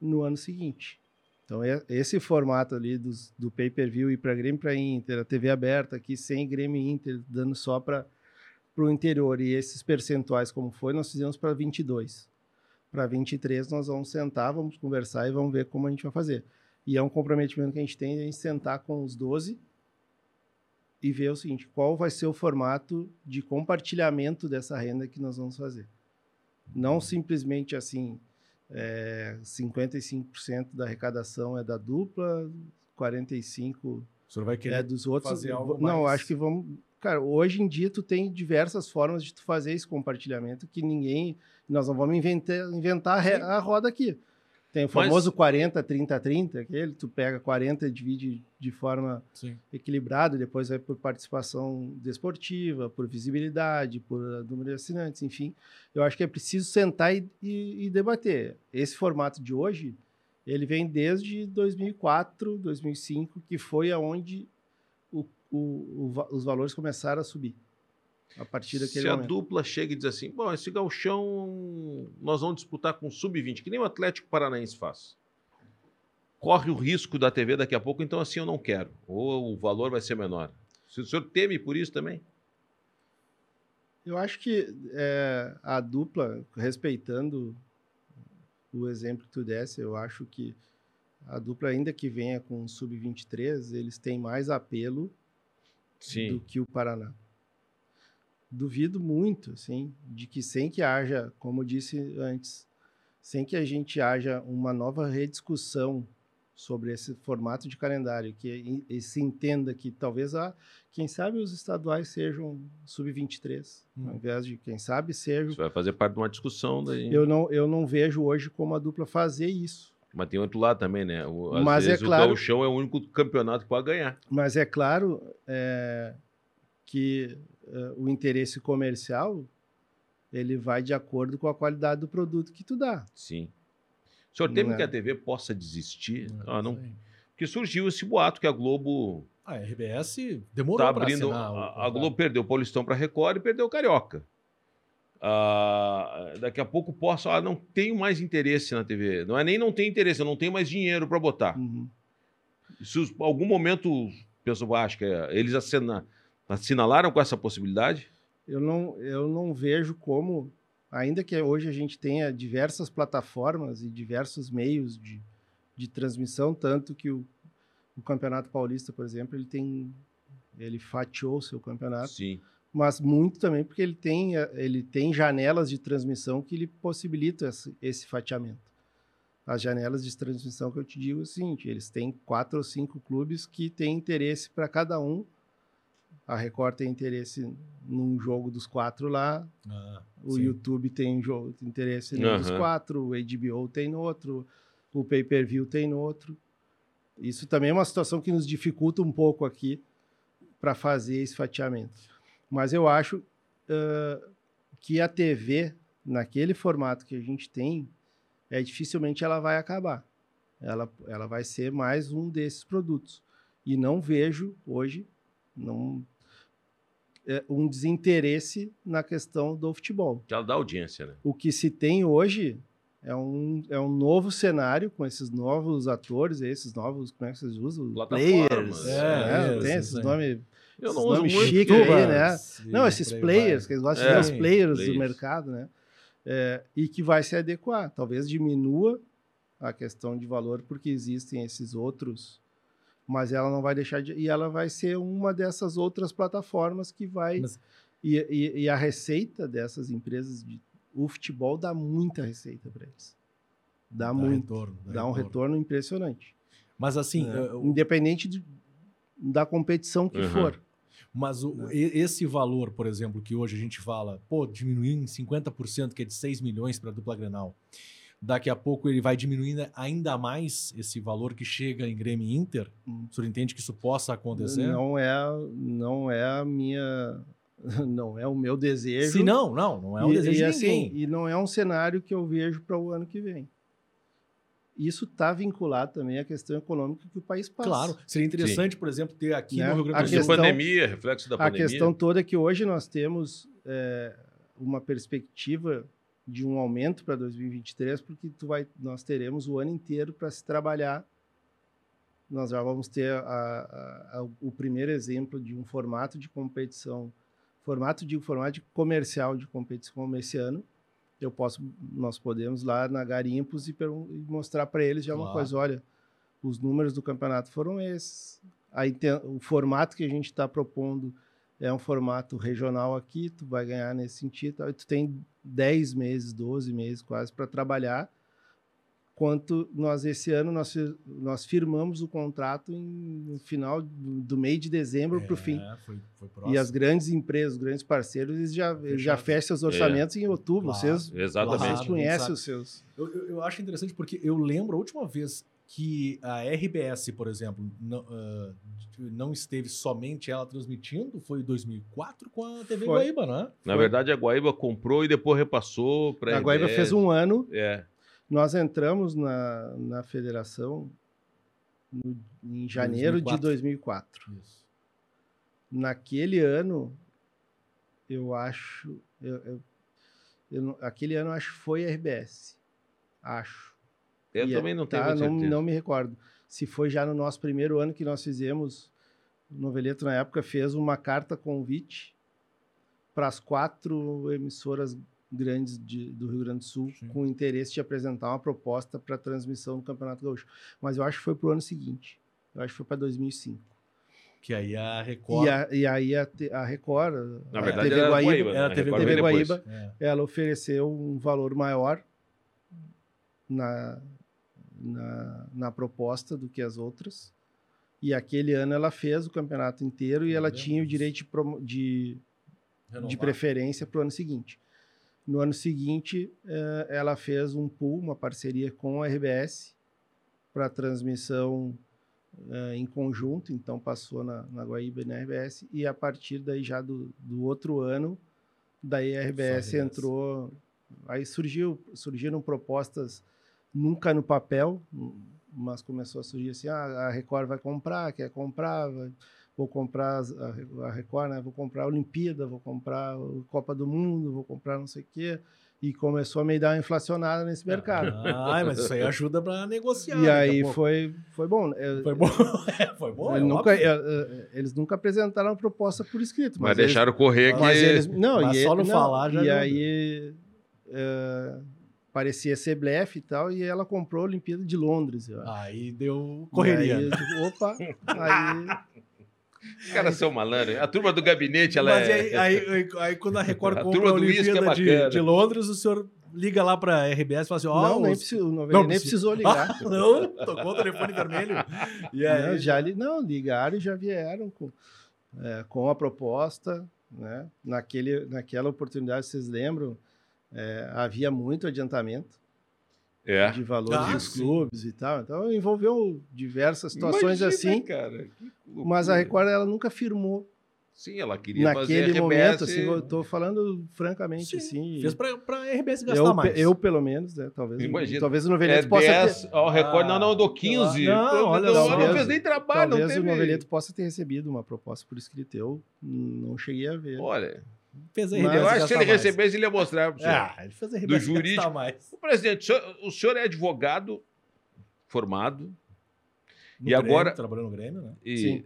S5: no ano seguinte. Então esse formato ali do pay-per-view e para Grêmio para Inter a TV aberta aqui sem Grêmio Inter dando só para o interior e esses percentuais como foi nós fizemos para 22 para 23 nós vamos sentar vamos conversar e vamos ver como a gente vai fazer. E é um comprometimento que a gente tem a gente sentar com os 12 e ver o seguinte, qual vai ser o formato de compartilhamento dessa renda que nós vamos fazer. Não simplesmente assim, é, 55% da arrecadação é da dupla, 45%
S3: O senhor vai querer
S5: é dos outros.
S3: fazer algo
S5: Não,
S3: mais-
S5: acho que vamos. Cara, hoje em dia tu tem diversas formas de tu fazer esse compartilhamento que ninguém. Nós não vamos inventar, inventar a roda aqui. Tem o
S4: Mas-
S5: famoso 40, 30, 30, aquele, tu pega 40 e divide de forma
S3: Sim.
S5: equilibrada, depois vai por participação desportiva, por visibilidade, por número de assinantes, enfim. Eu acho que é preciso sentar e, e- e debater. Esse formato de hoje, ele vem desde 2004, 2005, que foi aonde o- o- o os valores começaram a subir. A partir daquele
S4: Se a
S5: momento.
S4: dupla chega e diz assim, bom, esse gauchão nós vamos disputar com sub-20, que nem o Atlético Paranaense faz. Corre o risco da TV daqui a pouco, então assim eu não quero. Ou o valor vai ser menor. Se o senhor teme por isso também?
S5: Eu acho que é, a dupla, respeitando o exemplo que tu desse, eu acho que a dupla, ainda que venha com o sub-23, eles têm mais apelo do que o Paraná. Duvido muito, assim, de que sem que haja, como eu disse antes, sem que a gente haja uma nova rediscussão sobre esse formato de calendário, que se entenda que talvez a, quem sabe os estaduais sejam sub-23,
S3: Hum.
S5: ao invés de quem sabe sejam.
S4: Isso vai fazer parte de uma discussão. Daí.
S5: Eu não, eu não vejo hoje como a dupla fazer isso.
S4: Mas tem outro lado também, né? O, às
S5: Mas é
S4: vezes
S5: claro-
S4: o gauchão é o único campeonato que pode ganhar.
S5: Mas é claro é, que é, o interesse comercial ele vai de acordo com a qualidade do produto que tu dá.
S4: Sim. O senhor teme
S5: Não é.
S4: que a TV possa desistir? Ah, não. Porque surgiu esse boato que a Globo
S3: A RBS demorou
S4: tá
S3: pra
S4: abrindo.
S3: assinar o
S4: A, a. Globo perdeu o Paulistão para Record e perdeu o Carioca. Ah, daqui a pouco posso. Ah, não tenho mais interesse na TV. Não é nem não tenho interesse, eu não tenho mais dinheiro para botar.
S5: Uhum.
S4: Se algum momento, pessoal, acho que é, eles assina, assinalaram com essa possibilidade?
S5: Eu não, eu não vejo como, ainda que hoje a gente tenha diversas plataformas e diversos meios de, de transmissão, tanto que o, o Campeonato Paulista, por exemplo, ele tem, ele fatiou o seu campeonato,
S4: Sim.
S5: mas muito também porque ele tem, ele tem janelas de transmissão que lhe possibilitam esse, esse fatiamento. As janelas de transmissão que eu te digo é o seguinte, eles têm quatro ou cinco clubes que têm interesse para cada um. A Record tem interesse num jogo dos quatro lá,
S3: Ah,
S5: o
S3: sim.
S5: YouTube tem jogo, interesse num dos quatro, o HBO tem no outro, o pay-per-view tem no outro. Isso também é uma situação que nos dificulta um pouco aqui para fazer esse fatiamento. Mas eu acho ãh, que a TV, naquele formato que a gente tem, é, dificilmente ela vai acabar. Ela, ela vai ser mais um desses produtos. E não vejo hoje não, um desinteresse na questão do futebol.
S4: Que ela dá audiência, né?
S5: O que se tem hoje é um, é um novo cenário com esses novos atores, esses novos, como é que vocês usam? Players.
S3: É,
S5: né?
S3: isso,
S5: tem esses nomes
S4: Eu não uso muito.
S5: chique aí, né?
S3: Sim,
S5: Não, esses players,
S3: vai.
S5: que eles gostam de
S4: É,
S5: ver os players,
S4: players.
S5: do mercado, né? É, e que vai se adequar. Talvez diminua a questão de valor, porque existem esses outros, mas ela não vai deixar de. E ela vai ser uma dessas outras plataformas que vai.
S3: Mas-
S5: E, e- e a receita dessas empresas, de, o futebol dá muita receita para eles. Dá, muito.
S3: retorno,
S5: dá um retorno impressionante.
S3: Mas assim,
S5: né?
S3: eh, o-
S5: independente de- da competição que
S4: Uhum.
S5: for.
S3: mas o-
S5: Né?
S3: esse valor, por exemplo, que hoje a gente fala, pô, diminuir em 50%, que é de 6 milhões para a dupla Grenal. Daqui a pouco ele vai diminuindo ainda mais esse valor que chega em Grêmio e Inter.
S5: Hum.
S3: O senhor entende que isso possa acontecer?
S5: Não é, não é a minha, [LAUGHS] não é o meu desejo.
S3: Se não, não, não é o
S5: e,
S3: desejo
S5: e,
S3: de
S5: assim,
S3: ninguém.
S5: e não é um cenário que eu vejo para o ano que vem. Isso está vinculado também à questão econômica que o país passa.
S3: Claro, seria interessante, por exemplo, ter aqui
S5: Né?
S3: no Rio Grande
S5: A
S3: do Sul.
S5: questão-
S4: pandemia, reflexo da
S5: A
S4: pandemia.
S5: questão toda é que hoje nós temos é, uma perspectiva de um aumento para 2023, porque tu vai, nós teremos o ano inteiro para se trabalhar. Nós já vamos ter a- a- a- o primeiro exemplo de um formato de competição, formato de formato de comercial de competição como esse ano. Eu posso, nós podemos lá na Garimpos e, pergun- e mostrar para eles já uma
S3: Claro.
S5: coisa, olha, os números do campeonato foram esses. A o formato que a gente está propondo é um formato regional aqui, tu vai ganhar nesse sentido. tal, e Tu tem 10 meses, 12 meses quase para trabalhar. Quanto nós, esse ano, nós, nós firmamos o contrato em, no final do, do mês de dezembro para o fim.
S3: É, foi, foi
S5: E as grandes empresas, os grandes parceiros, eles já, eles já fecham os orçamentos em outubro.
S3: Claro.
S5: Vocês,
S4: Exatamente.
S3: Claro.
S5: vocês conhecem
S3: sabe.
S5: os seus.
S3: Eu, eu- eu acho interessante porque eu lembro a última vez que a RBS, por exemplo, não, ah, não esteve somente ela transmitindo, foi em 2004 com a TV
S5: Foi.
S3: Guaíba, né?
S4: Na
S5: Foi.
S4: verdade, a Guaíba comprou e depois repassou para
S5: A Guaíba fez um ano
S4: É.
S5: Nós entramos na, na federação no- em janeiro
S3: 2004.
S5: de 2004.
S3: Isso.
S5: Naquele ano, eu acho. eu- eu- eu aquele ano, eu acho que foi RBS. Acho.
S4: Eu
S5: E,
S4: também não tenho
S5: tá,
S4: muita
S5: não,
S4: certeza.
S5: não me recordo. Se foi já no nosso primeiro ano que nós fizemos, o Noveleto, na época, fez uma carta convite para as quatro emissoras grandes de- do Rio Grande do Sul,
S3: Sim.
S5: com interesse de apresentar uma proposta para transmissão do Campeonato Gaúcho. Mas eu acho que foi para o ano seguinte. Eu acho que foi para 2005.
S3: Que aí a Record.
S5: E, a- e aí a, a Record,
S4: Na
S5: a
S4: verdade,
S5: TV
S4: era
S5: Guaíba,
S4: Guaíba. né? A
S3: TV
S5: TV. Guaíba.
S3: É.
S5: ela ofereceu um valor maior na, na, na proposta do que as outras. E aquele ano ela fez o campeonato inteiro e ela tinha o direito de, de, de preferência para o ano seguinte. No ano seguinte, eh, ela fez um pool, uma parceria com a RBS para transmissão eh, em conjunto, então passou na, na Guaíba e na RBS, e a partir daí já do, do outro ano, daí a RBS
S3: RBS.
S5: entrou, aí surgiu, surgiram propostas nunca no papel, mas começou a surgir assim, ah, a Record vai comprar, quer comprar, vai- vou comprar as- a, a Record, né? Vou comprar a Olimpíada, vou comprar a Copa do Mundo, vou comprar não sei o quê. E começou a meio dar uma inflacionada nesse mercado.
S3: Ah, mas isso aí ajuda para negociar.
S5: e aí foi, foi bom. Eu-
S3: Foi bom. [LAUGHS] É, foi bom. é
S5: nunca, eu- eu- eles nunca apresentaram a proposta por escrito.
S4: Mas,
S5: Mas, eles-
S4: deixaram correr que...
S5: mas eles, não,
S3: Mas
S5: e
S3: só
S5: ele-
S3: no falar já
S5: E
S3: ajuda.
S5: aí eh, parecia ser blefe e tal, e ela comprou a Olimpíada de Londres. Eu acho.
S3: Aí deu correria.
S5: aí digo, opa, aí [LAUGHS]
S4: Os caras são malandros. A turma do gabinete, ela
S3: Mas
S4: é...
S3: aí, aí, aí- aí quando a [LAUGHS] Record
S4: A
S3: compra
S4: turma
S3: a
S4: é
S3: Olimpíada de,
S4: bacana.
S3: de Londres, o senhor liga lá pra RBS e fala assim: ó,
S5: não, nem,
S3: os-
S5: precisou, o Novelli
S3: Não
S5: nem precisou [LAUGHS] ligar.
S3: Ah, não, tocou o telefone vermelho. E aí,
S5: Não, já li, não, ligaram e já vieram com, é, com a proposta. Né? Naquele, naquela oportunidade, vocês lembram, é, havia muito adiantamento
S4: É.
S5: de valores
S3: Ah,
S5: dos
S3: sim.
S5: clubes e tal. Então, envolveu diversas situações
S4: Imagina,
S5: assim.
S4: cara. que
S5: Mas a. Record ela nunca firmou
S4: Sim, ela queria fazer
S5: naquele
S4: a
S5: momento.
S4: RBS.
S5: Assim, eu tô falando francamente
S3: Sim,
S5: assim.
S3: fez pra, pra RBS gastar
S5: eu,
S3: mais.
S5: eu, pelo menos, né? Talvez,
S4: Imagina.
S5: talvez o Noveleto possa
S4: 10,
S5: ter.
S4: ó, o recorde, não, não, eu dou
S3: Ah,
S4: 15.
S3: não, olha
S4: não,
S3: só.
S4: não fez nem trabalho, não
S5: Talvez
S4: teve...
S5: o Noveleto possa ter recebido uma proposta por escrito. Eu não cheguei a ver.
S4: Olha,
S3: Fez a
S5: Mas
S4: eu acho que se ele
S3: mais.
S4: recebesse, ele ia mostrar pro senhor.
S3: Ah, ele fez a RBS
S4: jurídico.
S3: mais.
S4: O presidente, o senhor, o senhor é advogado formado,
S3: No
S4: E agora-
S3: Trabalhou no Grêmio, né?
S4: e,
S5: Sim.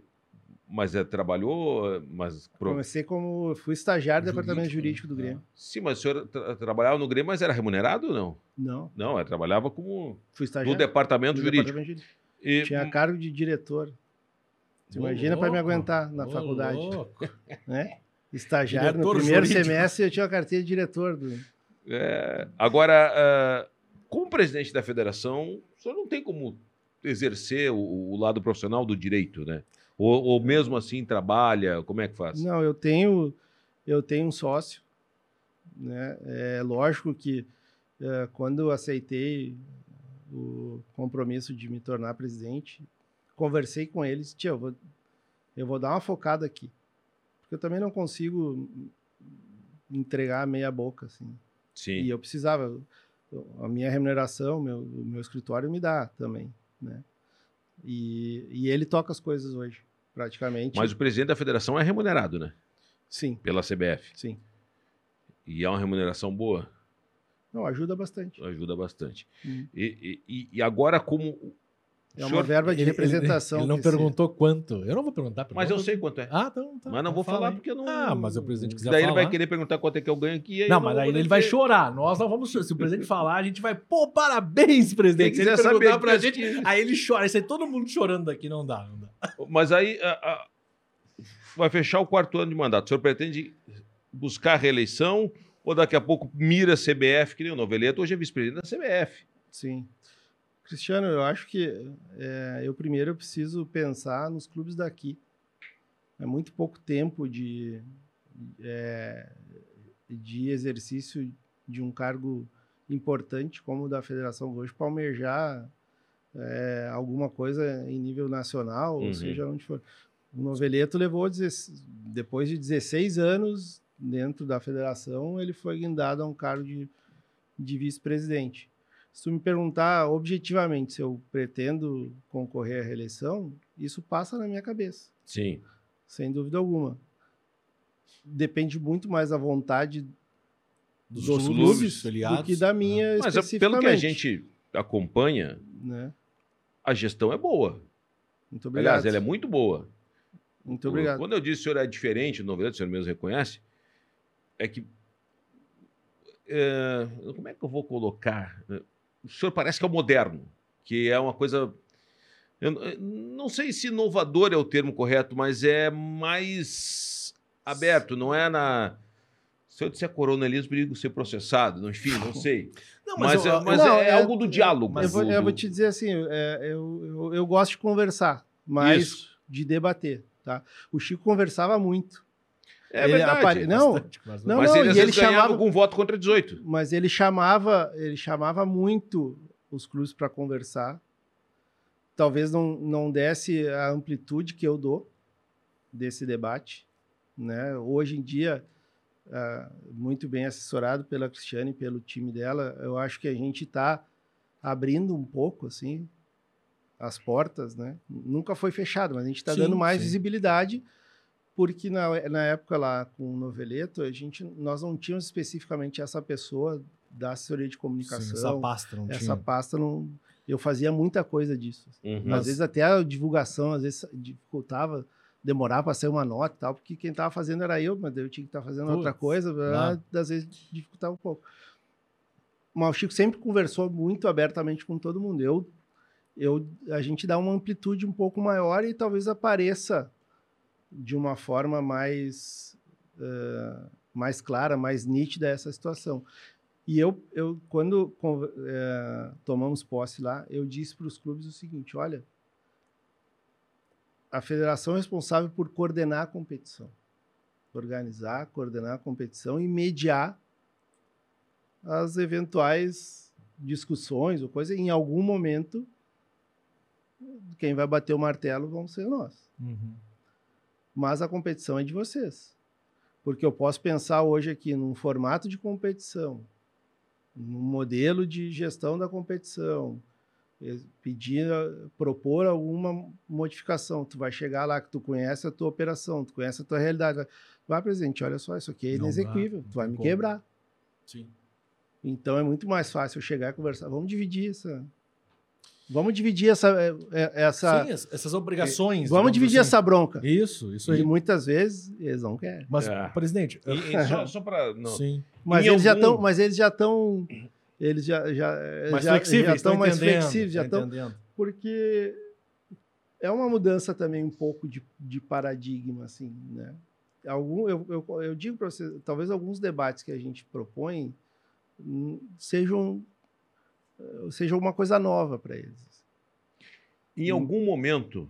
S4: mas é, trabalhou, mas... pro-
S5: Comecei como. Fui estagiário do departamento
S3: Jurídico,
S5: jurídico do
S3: né?
S5: Grêmio.
S4: Sim, mas o senhor tra- trabalhava no Grêmio, mas era remunerado ou não?
S5: Não,
S4: Não, ele trabalhava como
S5: fui
S4: no
S5: estagiário.
S4: departamento
S5: do
S4: jurídico.
S5: departamento jurídico.
S4: E,
S5: Tinha cargo de diretor.
S3: Ô,
S5: imagina para me aguentar na faculdade.
S3: louco.
S5: Né? Estagiário,
S3: Diretor
S5: no primeiro
S3: jurídico.
S5: semestre eu tinha a carteira de diretor. Do...
S4: é, agora, ah, como presidente da federação, o senhor não tem como exercer o, o lado profissional do direito, né? Ou, ou mesmo assim trabalha, como é que faz?
S5: Não, eu tenho, eu tenho um sócio, né? É lógico que é, quando eu aceitei o compromisso de me tornar presidente, conversei com eles, tio, eu vou, eu vou dar uma focada aqui, eu também não consigo entregar meia boca, assim.
S4: Sim.
S5: E eu precisava, a minha remuneração, meu, o meu escritório me dá também, né? E, e ele toca as coisas hoje, praticamente.
S4: Mas o presidente da federação é remunerado, né?
S5: Sim,
S4: Pela CBF.
S5: sim.
S4: E é uma remuneração boa,
S5: Não, ajuda bastante.
S4: ajuda bastante.
S5: Hum.
S4: E, e- e agora, como.
S5: É uma verba de
S3: Ele-
S5: representação.
S3: Ele, ele não
S5: que
S3: perguntou quanto. Eu não vou perguntar.
S4: Mas eu sei quanto é.
S3: Ah, então tá.
S4: Mas não
S3: então
S4: vou
S3: fala
S4: falar
S3: aí.
S4: porque eu não.
S3: Ah, mas o presidente quiser
S4: Daí
S3: falar...
S4: ele vai querer perguntar quanto é que eu ganho aqui. Aí
S3: Não, mas
S4: vou
S3: aí
S4: poder
S3: ele vai chorar. Nós não vamos. Se o presidente falar, a gente vai. Pô, parabéns, presidente.
S4: Quem
S3: Se ele
S4: quiser
S3: perguntar
S4: saber
S3: pra
S4: que-
S3: gente. Aí ele chora. Isso aí todo mundo chorando daqui. Não dá, não dá.
S4: Mas aí a- a- vai fechar o quarto ano de mandato. O senhor pretende buscar a reeleição ou daqui a pouco mira a CBF, que nem o Noveleto, hoje é vice-presidente da CBF.
S5: Sim. Cristiano, eu acho que é, eu primeiro preciso pensar nos clubes daqui. É muito pouco tempo de, é, de exercício de um cargo importante como o da Federação hoje para almejar é, alguma coisa em nível nacional,
S4: Uhum.
S5: ou seja, onde for. O Noveleto levou, 16 depois de 16 anos dentro da federação, ele foi guindado a um cargo de, de vice-presidente. Se tu me perguntar objetivamente se eu pretendo concorrer à reeleição, isso passa na minha cabeça,
S4: Sim.
S5: sem dúvida alguma. Depende muito mais da vontade
S3: Dos,
S5: dos
S3: clubes,
S5: clubes
S3: filiados.
S5: do que da minha
S4: Mas é, pelo que a gente acompanha,
S5: Né?
S4: a gestão é boa.
S5: Muito obrigado.
S4: Aliás, ela é muito boa.
S5: Muito obrigado.
S4: Quando eu disse que o senhor é diferente do Noveleto, o senhor mesmo reconhece, é que. é, como é que eu vou colocar? O senhor parece que é o moderno, que é uma coisa. Eu não sei se inovador é o termo correto, mas é mais aberto, não é na. Se eu disser coronelismo, perigo ser processado, enfim, não sei. [LAUGHS]
S3: Não,
S4: Mas,
S3: eu-
S4: é, mas
S5: não,
S4: é,
S5: é-
S4: algo do diálogo.
S5: eu, vou,
S4: do-
S5: eu vou te dizer assim, é, eu, eu, eu gosto de conversar, mas
S4: Isso.
S5: de debater. Tá? O Chico conversava muito.
S4: É
S5: ele
S4: verdade.
S5: apare- Não,
S3: Bastante, mas-
S5: não,
S4: mas
S5: não,
S4: ele,
S5: ele chamava-
S4: com voto contra 18.
S5: mas ele chamava, ele chamava muito os clubes para conversar. Talvez não, não desse a amplitude que eu dou desse debate, né? Hoje em dia, ah, muito bem assessorado pela Cristiane e pelo time dela, eu acho que a gente está abrindo um pouco assim as portas, né? Nunca foi fechado, mas a gente está dando mais
S3: sim.
S5: visibilidade porque na, na época lá com o Noveleto, a gente, nós não tínhamos especificamente essa pessoa da assessoria de
S3: Sim,
S5: comunicação.
S3: essa pasta não
S5: essa
S3: tinha.
S5: pasta não. Eu fazia muita coisa disso.
S4: Uhum.
S5: Às vezes até a divulgação, às vezes dificultava, demorava para sair uma nota e tal, porque quem estava fazendo era eu, mas eu tinha que estar fazendo outra
S3: Putz,
S5: coisa,
S3: claro.
S5: às vezes dificultava um pouco. Mas o Chico sempre conversou muito abertamente com todo mundo. Eu, eu, a gente dá uma amplitude um pouco maior e talvez apareça de uma forma mais, eh, mais clara, mais nítida essa situação. E eu, eu quando eh, tomamos posse lá, eu disse para os clubes o seguinte: olha, a federação é responsável por coordenar a competição, organizar, coordenar a competição e mediar as eventuais discussões ou coisa. Em algum momento, quem vai bater o martelo vão ser nós
S3: Uhum.
S5: Mas a competição é de vocês. Porque eu posso pensar hoje aqui num formato de competição, num modelo de gestão da competição, eh, pedir, eh, propor alguma modificação. Tu vai chegar lá que tu conhece a tua operação, tu conhece a tua realidade. Vai, presidente, olha só, isso aqui é inexequível,
S3: não
S5: tu vai me
S3: como.
S5: quebrar.
S3: Sim.
S5: Então é muito mais fácil eu chegar e conversar. Vamos dividir essa. Vamos dividir essa. eh, eh, essa
S3: Sim, es- essas obrigações.
S5: vamos dividir
S3: assim.
S5: essa bronca.
S3: Isso, isso
S5: E
S3: aí.
S5: muitas vezes eles não querem.
S3: Mas,
S4: É.
S3: presidente,
S4: E- e só, [LAUGHS] só para.
S3: sim.
S5: Mas eles, já
S4: algum-
S5: tão, mas eles já estão. Eles já, já,
S3: Mais
S5: já,
S3: flexíveis,
S5: já
S3: estão
S5: mais flexíveis, já
S3: estão.
S5: Porque é uma mudança também um pouco de, de paradigma, assim, né? Algum, eu, eu, eu digo para você, talvez alguns debates que a gente propõe hum, sejam, eh, sejam uma coisa nova para eles.
S4: Em algum momento,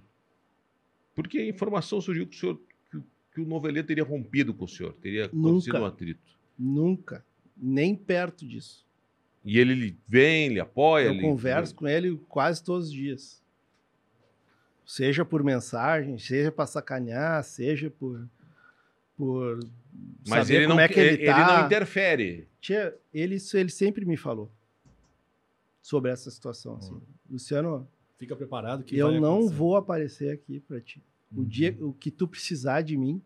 S4: porque a informação surgiu que o senhor que, que o Novelê teria rompido com o senhor, teria acontecido
S5: Nunca.
S4: um atrito.
S5: Nunca, nem perto disso.
S4: E ele vem, lhe apoia,
S5: Eu
S4: lhe-
S5: converso com ele quase todos os dias. Seja por mensagem, seja para sacanear, seja por por
S4: Mas
S5: saber
S4: ele não,
S5: como é que ele,
S4: ele
S5: tá.
S4: não interfere.
S5: Tia, ele, ele sempre me falou sobre essa situação. Assim. Luciano,
S3: Fica preparado que
S5: eu não
S3: acontecer.
S5: vou aparecer aqui para ti. O
S3: Uhum.
S5: dia o que tu precisar de mim,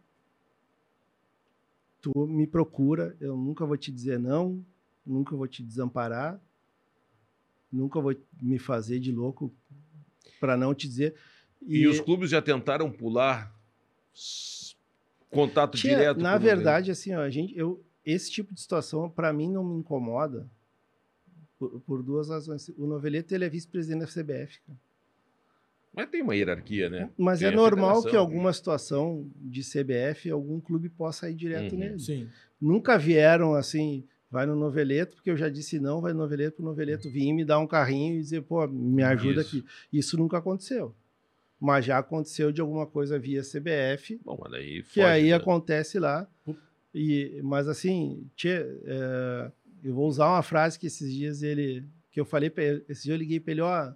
S5: tu me procura. Eu nunca vou te dizer não, nunca vou te desamparar, nunca vou me fazer de louco para não te dizer.
S4: E, os clubes já tentaram pular contato
S5: Tia,
S4: direto
S5: na verdade, assim, ó, a gente, eu, esse tipo de situação para mim não me incomoda por, por duas razões. O Noveleto ele é vice-presidente da CBF. cara.
S4: Mas tem uma hierarquia, né?
S5: Mas
S4: Tem
S5: é normal que alguma situação de CBF, algum clube possa ir direto
S4: Uhum.
S5: nele.
S3: Sim.
S5: Nunca vieram assim, vai no Noveleto, porque eu já disse não, vai no Noveleto, pro Noveleto vir me dar um carrinho e dizer, pô, me ajuda
S4: Isso.
S5: aqui. Isso nunca aconteceu. Mas já aconteceu de alguma coisa via CBF,
S4: Bom, mas daí
S5: que
S4: foge,
S5: aí
S4: né?
S5: acontece lá. E, mas assim, tchê, é, eu vou usar uma frase que esses dias ele. Que eu falei pra ele. Esse dia eu liguei pra ele, ó,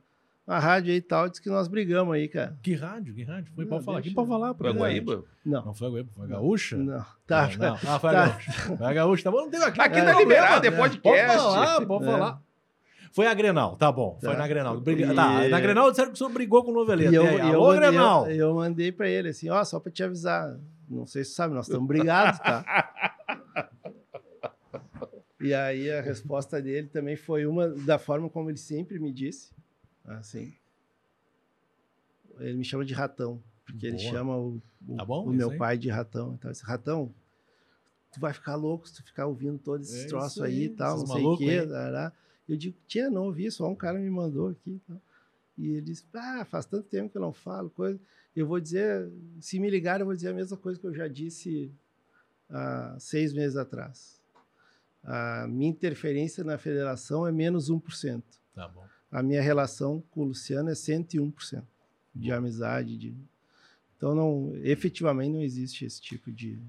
S5: a rádio aí e tal, disse que nós brigamos aí, cara.
S3: Que rádio? Que rádio? Foi
S5: Não,
S3: pra falar. Quem pode falar?
S4: Foi a? Guaíba?
S5: Não.
S3: Não foi a Guaíba, foi a Gaúcha?
S5: Não. Tá.
S3: Não, não. Ah, foi a
S5: Tá.
S3: Gaúcha. Foi a Gaúcha, tá bom? Não tem aqui.
S4: Aqui
S3: não
S4: tá liberado, é
S3: problema.
S4: podcast.
S3: Pode falar, pode
S5: É.
S3: falar. Foi a Grenal, tá bom. Foi
S5: Tá.
S3: na Grenal. Briga-
S5: E-
S3: Tá, na Grenal disseram que o senhor brigou com o Noveleto.
S5: E eu,
S3: E aí,
S5: e eu,
S3: Alô,
S5: mandei-
S3: Grenal.
S5: eu, eu mandei pra ele assim, ó, só pra te avisar. Não sei se tu sabe, nós estamos brigados, tá? [LAUGHS] E aí a resposta dele também foi uma da forma como ele sempre me disse, assim. Ele me chama de ratão, porque ele
S3: Boa.
S5: chama o, o,
S3: Tá bom,
S5: o meu
S3: aí.
S5: pai de ratão. Então, esse ratão, tu vai ficar louco se tu ficar ouvindo todos esses
S3: É
S5: troços aí e tal, não sei o quê. Eu digo, tia, não ouvi, só um cara me mandou aqui. e tal. E ele disse, ah, faz tanto tempo que eu não falo, coisa. Eu vou dizer, se me ligar, eu vou dizer a mesma coisa que eu já disse há seis meses atrás. A minha interferência na federação é menos 1%.
S3: Tá bom.
S5: A minha relação com o Luciano é 101% de amizade. De... Então, não, efetivamente, não existe esse tipo de.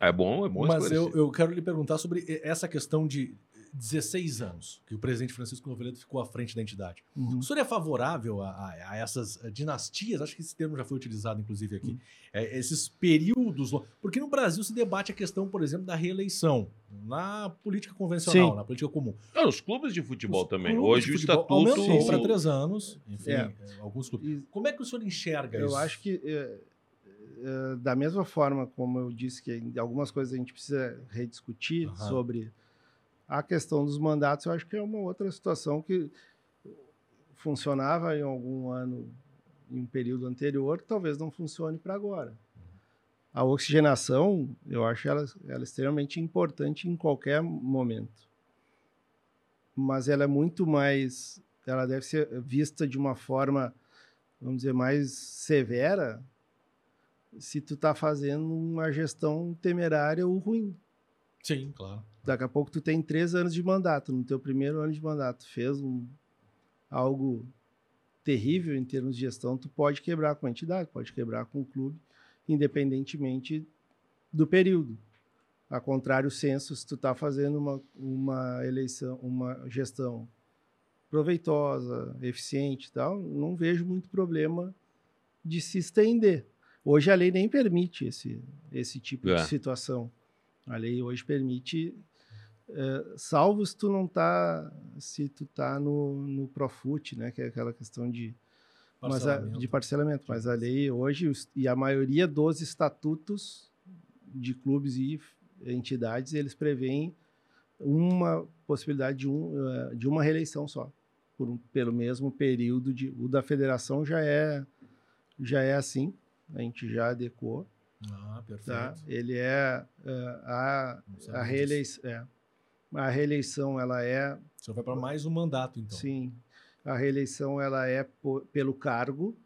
S4: É bom, é bom
S3: Mas eu, eu quero lhe perguntar sobre essa questão de 16 anos, que o presidente Francisco Noveleto ficou à frente da entidade.
S5: Uhum.
S3: O senhor é favorável a, a- a essas eh, dinastias? Acho que esse termo já foi utilizado, inclusive, aqui. É, esses períodos. Porque no Brasil se debate a questão, por exemplo, da reeleição. Na política convencional,
S5: Sim.
S3: na política comum.
S4: Não, os clubes de futebol
S3: Os
S4: também. Hoje o
S3: futebol
S4: estatuto.
S3: Aumentou para três anos. Enfim,
S5: É.
S3: eh, alguns clubes.
S5: E
S3: Como é que o senhor enxerga
S5: eu
S3: isso?
S5: acho que, é, da mesma forma como eu disse que algumas coisas a gente precisa rediscutir
S3: Aham.
S5: sobre a questão dos mandatos, eu acho que é uma outra situação que funcionava em algum ano, em um período anterior, talvez não funcione para agora. A oxigenação, eu acho ela, ela extremamente importante em qualquer momento. Mas ela é muito mais, ela deve ser vista de uma forma, vamos dizer, mais severa se tu tá fazendo uma gestão temerária ou ruim.
S3: Sim, claro.
S5: Daqui a pouco tu tem três anos de mandato. No teu primeiro ano de mandato, fez um, algo terrível em termos de gestão, tu pode quebrar com a entidade, pode quebrar com o clube, independentemente do período. A contrário senso, se tu está fazendo uma, uma eleição, uma gestão proveitosa, eficiente e tal, não vejo muito problema de se estender. Hoje a lei nem permite esse, esse tipo
S4: É.
S5: de situação. A lei hoje permite, eh, salvo se tu não tá, se tu tá no, no Profut, né, que é aquela questão de mas a,
S3: Parcelamento.
S5: de parcelamento. Mas a lei hoje e a maioria dos estatutos de clubes e entidades eles prevêem uma possibilidade de, um, eh, de uma reeleição só por um- pelo mesmo período de o da federação já é já é assim a gente já adequou
S3: Ah, perfeito.
S5: tá ele é eh, a a reeleição é, a reeleição ela é
S3: senhor vai para mais um mandato, então.
S5: Sim. A reeleição ela é po- pelo cargo.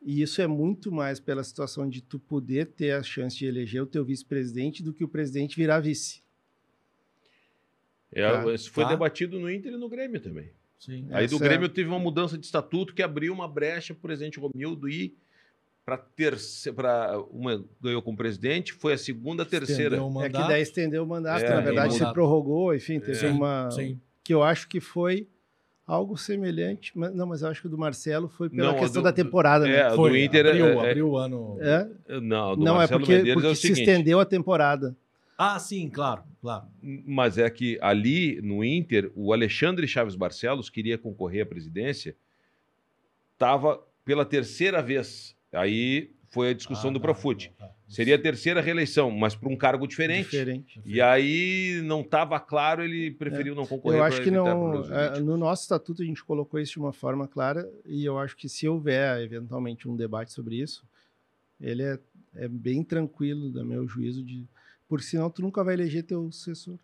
S5: E isso é muito mais pela situação de tu poder ter a chance de eleger o teu vice-presidente do que o presidente virar vice.
S4: É,
S5: Tá,
S4: isso foi
S3: tá.
S4: debatido no Inter e no Grêmio também.
S3: Sim.
S4: Aí do
S5: Essa é-
S4: Grêmio teve uma mudança de estatuto que abriu uma brecha para o presidente Romildo ir para terceira, para uma ganhou como presidente, foi a segunda, a terceira.
S5: É que daí estendeu o mandato,
S4: É,
S5: na verdade se prorrogou, enfim, teve
S3: Sim,
S5: uma.
S3: sim.
S5: Que eu acho que foi algo semelhante. Mas, não, mas eu acho que o do Marcelo foi pela
S4: Não,
S5: questão
S4: do-
S5: da temporada,
S4: É,
S5: né?
S4: a do
S3: Foi,
S4: Inter é-
S3: abriu,
S4: é-
S3: abriu o ano.
S5: É?
S4: Não, do
S5: Não, é
S4: Marcelo
S5: porque,
S4: Medeiros
S5: porque
S4: é o
S5: se
S4: seguinte,
S5: estendeu a temporada.
S3: Ah, sim, claro, claro.
S4: mas é que ali no Inter, o Alexandre Chaves Barcelos queria concorrer à presidência, estava pela terceira vez. Aí foi a discussão
S3: Ah,
S4: do
S3: tá,
S4: Profute.
S3: tá, tá.
S4: Seria a terceira reeleição, mas para um cargo diferente.
S5: Diferente.
S4: E aí não estava claro, ele preferiu não concorrer.
S5: Eu acho que não. é, no nosso estatuto a gente colocou isso de uma forma clara e eu acho que se houver eventualmente um debate sobre isso, ele é, é bem tranquilo, do meu juízo, de porque senão tu nunca vai eleger teu sucessor.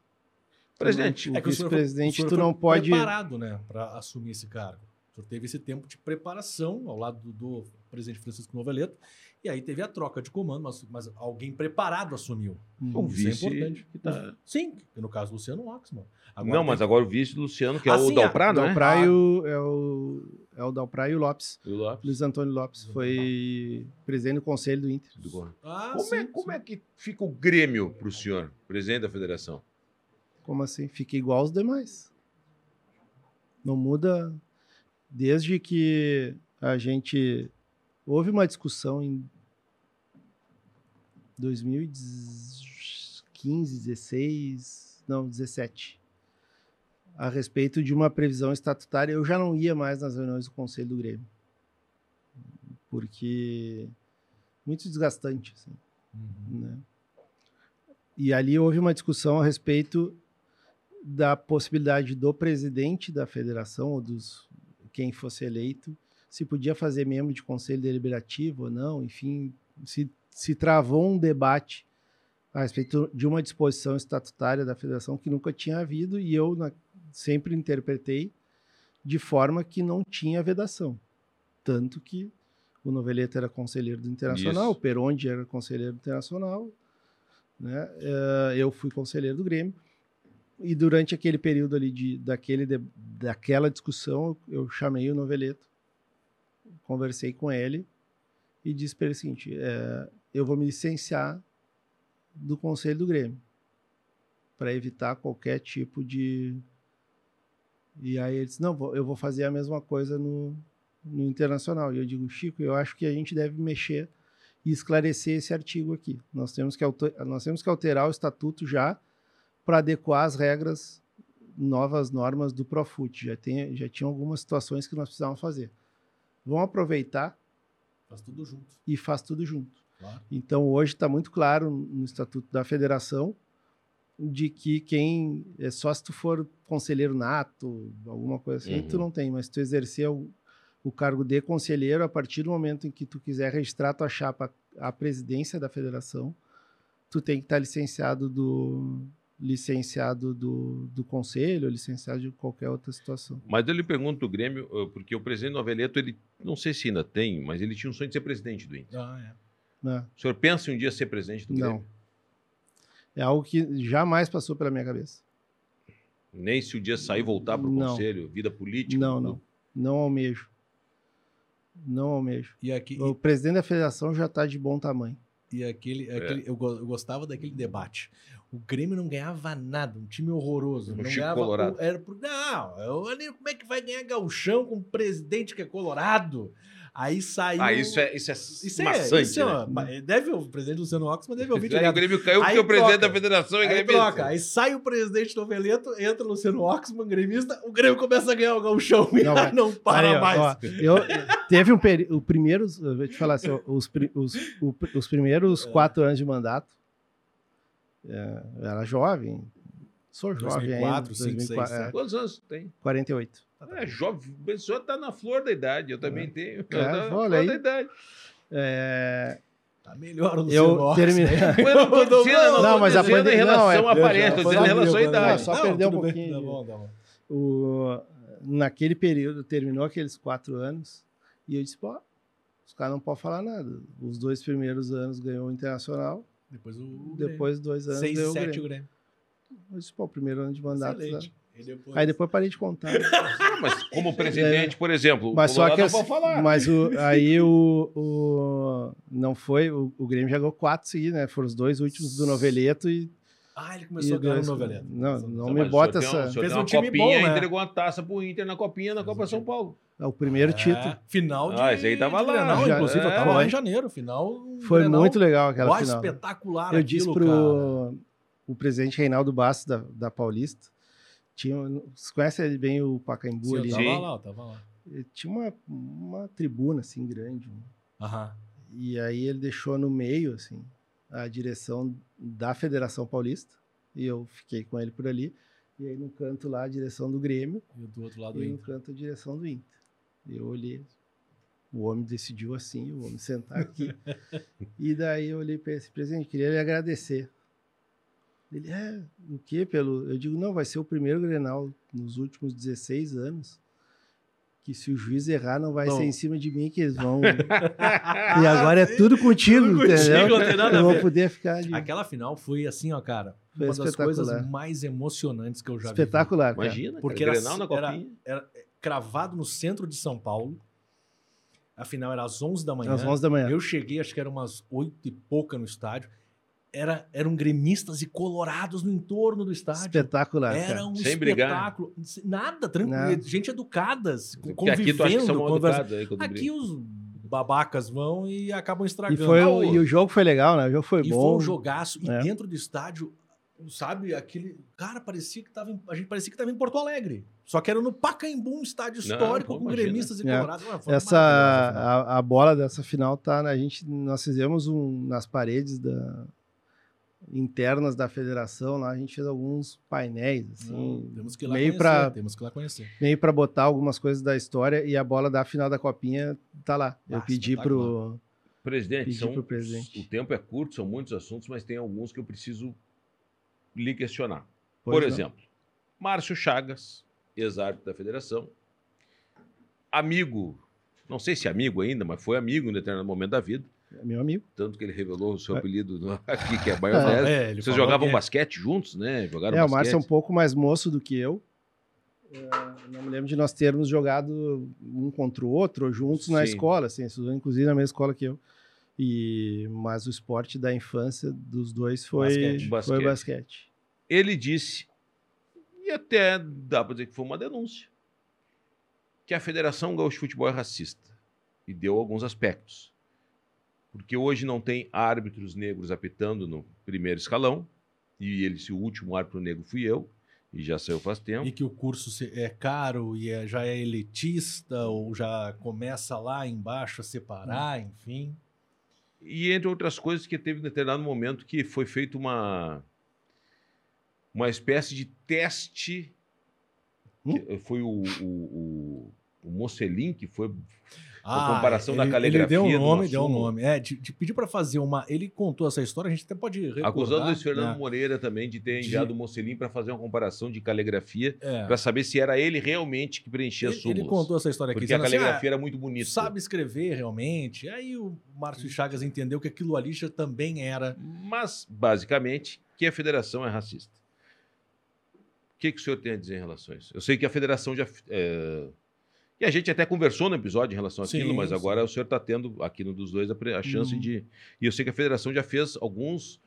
S4: Presidente,
S5: o
S3: É que o senhor foi-
S5: vice-presidente tu
S3: foi
S5: não pode.
S3: preparado, né, para assumir esse cargo. O senhor teve esse tempo de preparação ao lado do, do presidente Francisco Noveleto, e aí teve a troca de comando, mas, mas alguém preparado assumiu. Isso é
S4: vice
S3: importante.
S4: que tá-
S3: Sim, que no caso Luciano Oxman. Agora
S4: Não, mas
S3: que-
S4: agora o vice do Luciano, que é
S3: Ah,
S4: o
S3: sim,
S4: Dalprá, não é?
S5: Dalprá e o, é o, é o Dalprá e o Lopes.
S4: E o Lopes.
S5: Luiz Antônio Lopes foi presidente do conselho do Inter.
S4: Do.
S3: Ah,
S4: Como, é,
S3: sim,
S4: como
S3: sim.
S4: é que fica o Grêmio para o senhor, presidente da federação?
S5: Como assim? Fica igual aos demais. Não muda. Desde que a gente. Houve uma discussão em 2015, 16. Não, 17. A respeito de uma previsão estatutária. Eu já não ia mais nas reuniões do Conselho do Grêmio. Porque. Muito desgastante. Assim
S3: Uhum.
S5: né? E ali houve uma discussão a respeito da possibilidade do presidente da federação ou dos quem fosse eleito se podia fazer membro de conselho deliberativo ou não, enfim, se, se travou um debate a respeito de uma disposição estatutária da federação que nunca tinha havido e eu na- sempre interpretei de forma que não tinha vedação. Tanto que o Noveleto era conselheiro do Internacional,
S4: Isso.
S5: o Perondi era conselheiro do Internacional, né? Eh, eu fui conselheiro do Grêmio. E durante aquele período ali de, daquele, de- daquela discussão, eu, eu chamei o Noveleto, conversei com ele e disse para ele o seguinte: eh, eu vou me licenciar do conselho do Grêmio para evitar qualquer tipo de. E aí ele disse: não, eu vou fazer a mesma coisa no, no Internacional. E eu digo: Chico, eu acho que a gente deve mexer e esclarecer esse artigo aqui. Nós temos que, nós temos que alterar o estatuto já para adequar as regras, novas normas do Profut. Já, tem, já tinha algumas situações que nós precisávamos fazer. Vamos aproveitar
S3: Faz tudo junto.
S5: e faz tudo junto.
S3: Claro.
S5: Então, hoje está muito claro no Estatuto da Federação de que quem é só se tu for conselheiro nato, alguma coisa assim,
S4: Uhum.
S5: tu não tem, mas tu exercer o, o cargo de conselheiro, a partir do momento em que tu quiser registrar tua chapa à presidência da federação, tu tem que estar licenciado do licenciado do, do conselho, licenciado de qualquer outra situação.
S4: Mas eu lhe pergunto do Grêmio, eh, porque o presidente Noveleto, ele, não sei se ainda tem, mas ele tinha um sonho de ser presidente do Inter.
S3: Ah, é.
S5: Né?
S4: O senhor pensa em um dia ser presidente do
S5: Não.
S4: Grêmio?
S5: É algo que jamais passou pela minha cabeça.
S4: Nem se o dia sair e voltar para o conselho, vida política?
S5: Não, não. Não almejo. Não almejo.
S3: E, aqui,
S5: O presidente da federação já está de bom tamanho.
S3: e, e aquele,
S4: É.
S3: aquele go- eu gostava daquele debate. O Grêmio não ganhava nada, um time horroroso.
S4: O
S3: não
S4: Chico
S3: ganhava,
S4: Colorado.
S3: Era, não, eu- como é que vai ganhar gauchão com um presidente que é colorado? Aí saiu.
S4: Ah, isso é, isso é
S3: Isso é,
S4: maçante,
S3: isso é
S4: né?
S3: uma- mas deve o presidente Luciano Oxman deve ouvir [LAUGHS]
S4: Aí o
S3: direto.
S4: Grêmio caiu porque o presidente
S3: troca.
S4: da federação é gremista.
S3: troca, aí sai o presidente Noveleto, entra o Luciano Oxman, gremista, o Grêmio começa a ganhar o gauchão e
S5: Não,
S3: não, para
S5: Aí,
S3: mais.
S5: ó, eu, teve um período. O primeiro, eu vou te falar assim, os, os, os
S3: É.
S5: primeiros quatro anos de mandato, é, eu era jovem, sou jovem
S3: 2004,
S5: ainda.
S3: 5, 6,
S5: 2004, é,
S3: 7.
S4: Quantos anos tem?
S5: 48.
S4: É jovem, o pessoal tá na flor da idade, eu também tenho. Eu
S5: É,
S4: tô na flor
S5: aí.
S4: da idade.
S5: É,
S3: Tá melhor o
S5: eu terminei.
S4: Mas [LAUGHS] eu não tô dizendo, não,
S5: Não, mas a
S4: dizendo
S5: pande-
S4: em relação
S5: não, é-
S4: à aparência,
S3: Foi
S4: dizendo em relação à idade.
S5: Não, só perdeu um pouquinho
S3: Tá bom, tá bom.
S5: o, naquele período, terminou aqueles quatro anos, e eu disse, pô, os caras não podem falar nada. Os dois primeiros anos ganhou o Internacional,
S3: Depois o
S5: depois dois anos
S3: 6 e
S5: ganhou o
S3: 7
S5: Grêmio.
S3: o Grêmio.
S5: Eu disse, pô, o primeiro ano de mandato.
S3: Excelente.
S5: tá?
S3: E depois...
S5: Aí depois parei de contar. [LAUGHS]
S4: Ah, mas como presidente, por exemplo,
S5: Mas só que
S4: Colorado
S5: assim,
S4: não pode falar.
S5: mas o, [LAUGHS] aí o, o não foi o, o Grêmio jogou quatro seguidos, né? Foram os dois últimos do Noveleto e,
S3: Ah, ele
S5: e
S3: começou a ganhar no
S5: dois-
S3: Noveleto.
S5: Não, não
S4: Não,
S5: me bota essa
S3: Fez um time
S4: copinha,
S3: bom, né?
S4: entregou uma taça pro Inter na copinha na Copa São Paulo.
S5: É o primeiro
S3: É,
S5: título.
S3: Final de.
S4: Ah, esse aí tava lá,
S3: Grenal,
S5: já-
S3: inclusive, eu
S4: é,
S3: tava lá em janeiro. Final.
S5: Foi
S3: Grenal.
S5: muito legal aquela
S3: Ó,
S5: final.
S3: espetacular
S5: Eu disse
S3: aquilo,
S5: pro
S3: cara.
S5: o presidente Reinaldo Bastos da, da Paulista, tinha, você conhece ele bem o Pacaembu
S3: Sim, eu
S5: ali?
S3: tava
S4: Sim.
S3: lá, eu tava lá.
S5: Ele Tinha uma, uma tribuna assim grande.
S3: Aham.
S5: E aí ele deixou no meio, assim, a direção da Federação Paulista. E eu fiquei com ele por ali. E aí no canto lá a direção do Grêmio.
S3: E do outro lado
S5: e no
S3: Inter.
S5: canto a direção do Inter. Eu olhei. O homem decidiu assim, o homem sentar aqui. e daí eu olhei para esse presidente, queria lhe agradecer. Ele, é, o quê? Pelo... Eu digo, não, vai ser o primeiro Grenal nos últimos 16 anos que se o juiz errar não vai
S3: Não.
S5: ser em cima de mim que eles vão... [LAUGHS] e agora é tudo contigo,
S3: Tudo contigo,
S5: entendeu?
S3: não tem nada a
S5: eu vou poder ficar de...
S3: Aquela final foi assim, ó, cara.
S5: Foi
S3: uma das coisas mais emocionantes que eu já vi.
S5: espetacular.
S4: Imagina,
S3: Porque
S4: cara,
S3: era-
S4: Grenal na
S3: era-
S4: copinha.
S3: Era cravado no centro de São Paulo. A final era às 11 da manhã.
S5: Às 11 da manhã.
S3: Eu cheguei, acho que era umas 8 e pouca no estádio. Era, eram gremistas e colorados no entorno do estádio.
S5: Espetacular,
S3: Era
S5: cara.
S3: um
S4: Sem brigar.
S3: espetáculo. Nada, tranquilo.
S5: Nada.
S3: Gente educada, convivendo.
S4: mal
S3: conversa-
S4: educados aí
S3: Aqui os babacas vão e acabam
S5: E,
S3: estragando.
S5: foi,
S3: Ah,
S5: o- e o jogo foi legal, né? O jogo foi
S3: e
S5: bom.
S3: foi um jogaço. E
S5: É.
S3: dentro do estádio, sabe, aquele. Cara, parecia que tava. em- A gente parecia que tava em Porto Alegre. Só que era no Pacaembu, um estádio
S4: Não,
S3: histórico,
S4: pô,
S3: com
S4: imagina.
S3: gremistas e
S5: É.
S3: colorados.
S5: Essa
S3: maravilhosa a
S5: a, bola dessa final tá, né, a gente nós fizemos um nas paredes da internas da federação lá, a gente fez alguns painéis assim,
S3: Não, temos que ir lá
S5: meio
S3: conhecer.
S5: pra-
S3: Temos que ir lá conhecer.
S5: meio para botar algumas coisas da história e a bola da final da copinha tá lá. Eu
S3: Ah,
S5: pedi pro
S4: Presidente,
S5: Pedir
S4: são,
S5: pro presidente.
S4: o tempo é curto, são muitos assuntos, mas tem alguns que eu preciso lhe questionar.
S5: Pois
S4: Por
S5: não.
S4: exemplo, Márcio Chagas, ex-árbitro da federação, amigo, não sei se amigo ainda, mas foi amigo em determinado momento da vida,
S5: meu amigo.
S4: tanto que ele revelou o seu
S5: É.
S4: apelido no- [LAUGHS] aqui, que é [LAUGHS] maionese.
S3: É,
S4: Vocês jogavam
S3: que-
S4: basquete juntos, né? Jogaram
S5: É, o
S4: basquete.
S5: Márcio é um pouco mais moço do que eu. É, não me lembro de nós termos jogado um contra o outro, ou juntos na
S4: Sim.
S5: escola, assim, inclusive na mesma escola que eu. E, mas o esporte da infância dos dois foi
S3: Basquete.
S5: basquete. Foi
S4: Basquete.
S5: basquete.
S4: Ele disse, até dá para dizer que foi uma denúncia, que a Federação Gaúcha de Futebol é racista. E deu alguns aspectos. Porque hoje não tem árbitros negros apitando no primeiro escalão, e ele, se o último árbitro negro fui eu, e já saiu faz tempo.
S3: E que o curso é caro e é- já é elitista, ou já começa lá embaixo a separar, enfim.
S4: E entre outras coisas que teve em determinado momento que foi feito uma uma espécie de teste que foi o, o, o, o Mocelin que foi A comparação da
S3: Ah, ele-
S4: caligrafia
S3: Ele deu um nome, deu um nome. É, de, de pedir para fazer uma. Ele contou essa história, a gente até pode recordar.
S4: acusando o Luiz Fernando
S3: né?
S4: Moreira também de ter
S3: De-
S4: enviado o Mocelin para fazer uma comparação de caligrafia
S3: É.
S4: para saber se era ele realmente que preenchia as
S3: Ele, contou essa história aqui.
S4: porque a
S3: assim,
S4: caligrafia
S3: ah,
S4: era muito bonita.
S3: sabe escrever realmente. Aí o Márcio Chagas entendeu que aquilo ali já também era.
S4: Mas, basicamente, que a federação é racista. O que, que o senhor tem a dizer em relação a isso? Eu sei que a federação já. É... E a gente até conversou no episódio em relação àquilo,
S3: Sim,
S4: mas
S3: sim.
S4: agora o senhor está tendo, aqui no dos dois, a, a chance
S3: Hum.
S4: de. E eu sei que a federação já fez alguns.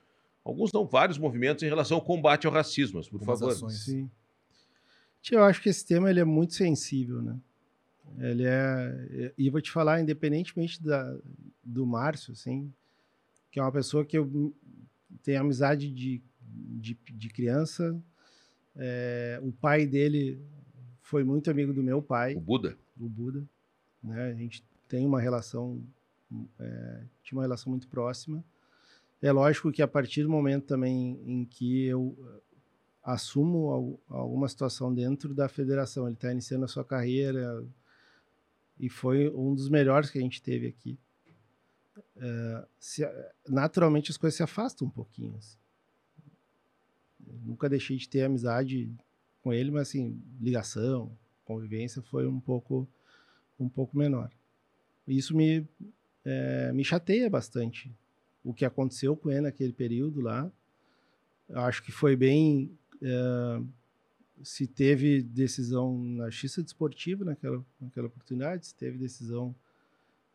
S4: Alguns não, vários movimentos em relação ao combate ao racismo, mas, por
S3: Algumas
S4: favor.
S3: ações.
S5: Sim. Eu acho que esse tema ele é muito sensível, né? Ele é. E vou te falar, independentemente da, do Márcio, assim, que é uma pessoa que eu tenho amizade de, de, de criança. É, o pai dele foi muito amigo do meu pai
S4: O Buda.
S5: o Buda, né? A gente tem uma relação, é, tinha uma relação muito próxima. É lógico que a partir do momento também em que eu eh, assumo al- alguma situação dentro da federação, ele está iniciando a sua carreira e foi um dos melhores que a gente teve aqui. É, se- naturalmente as coisas se afastam um pouquinho. assim. Nunca deixei de ter amizade com ele, mas assim, ligação, convivência foi um pouco um pouco menor. Isso me eh, me chateia bastante o que aconteceu com ele naquele período lá. Eu acho que foi bem eh, se teve decisão na justiça desportiva naquela, naquela oportunidade, se teve decisão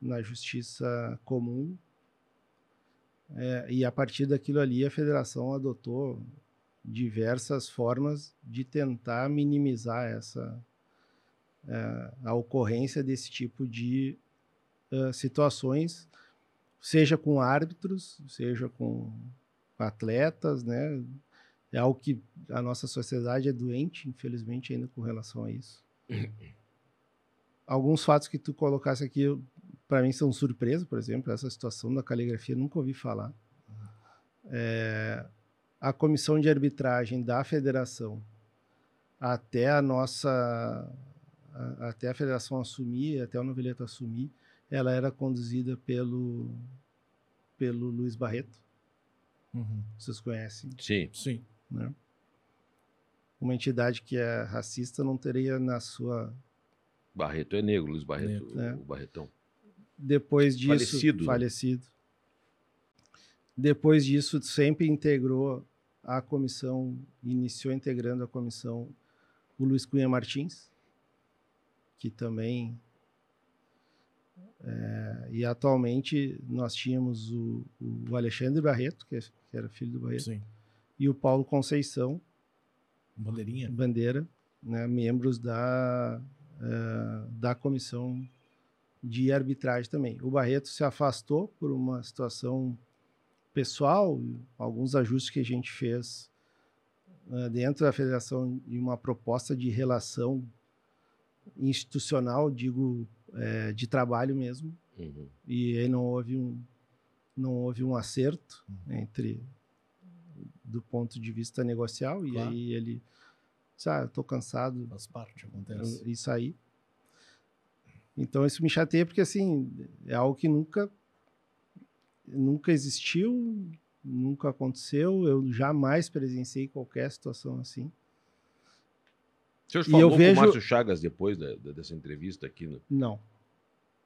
S5: na justiça comum. É, e a partir daquilo ali, a federação adotou diversas formas de tentar minimizar essa é, a ocorrência desse tipo de uh, situações, seja com árbitros, seja com atletas, né? É algo que a nossa sociedade é doente, infelizmente, ainda com relação a isso. Alguns fatos que tu colocasse aqui, para mim, são surpresa, por exemplo, essa situação da caligrafia, nunca ouvi falar. É, a comissão de arbitragem da federação, até a nossa, a, até a federação assumir, até o Noveleto assumir, ela era conduzida pelo, pelo Luiz Barreto.
S3: Uhum.
S5: Vocês conhecem?
S4: Sim.
S3: Sim.
S5: né? Uma entidade que é racista não teria na sua.
S4: Barreto é negro, Luiz Barreto,
S5: é.
S4: o Barretão.
S5: Depois disso.
S4: Falecido, né?
S5: Falecido. Depois disso, sempre integrou a comissão, iniciou integrando a comissão o Luiz Cunha Martins, que também. é, e atualmente nós tínhamos o, o Alexandre Barreto, que, é- que era filho do Barreto,
S3: Sim.
S5: e o Paulo Conceição,
S3: Bandeirinha.
S5: Bandeira, né, membros da, eh, da comissão de arbitragem também. O Barreto se afastou por uma situação pessoal, alguns ajustes que a gente fez eh, dentro da federação e uma proposta de relação institucional, digo, eh, de trabalho mesmo,
S4: Uhum.
S5: e aí não houve um não houve um acerto
S3: Uhum.
S5: entre do ponto de vista negocial e
S3: Claro.
S5: aí ele disse, ah, tô cansado
S3: Faz parte, acontece.
S5: isso aí então isso me chateia porque assim é algo que nunca nunca existiu nunca aconteceu eu jamais presenciei qualquer situação assim
S4: O senhor
S5: E
S4: falou
S5: eu vejo-
S4: com o Márcio Chagas depois da- da- dessa entrevista aqui. No...
S5: não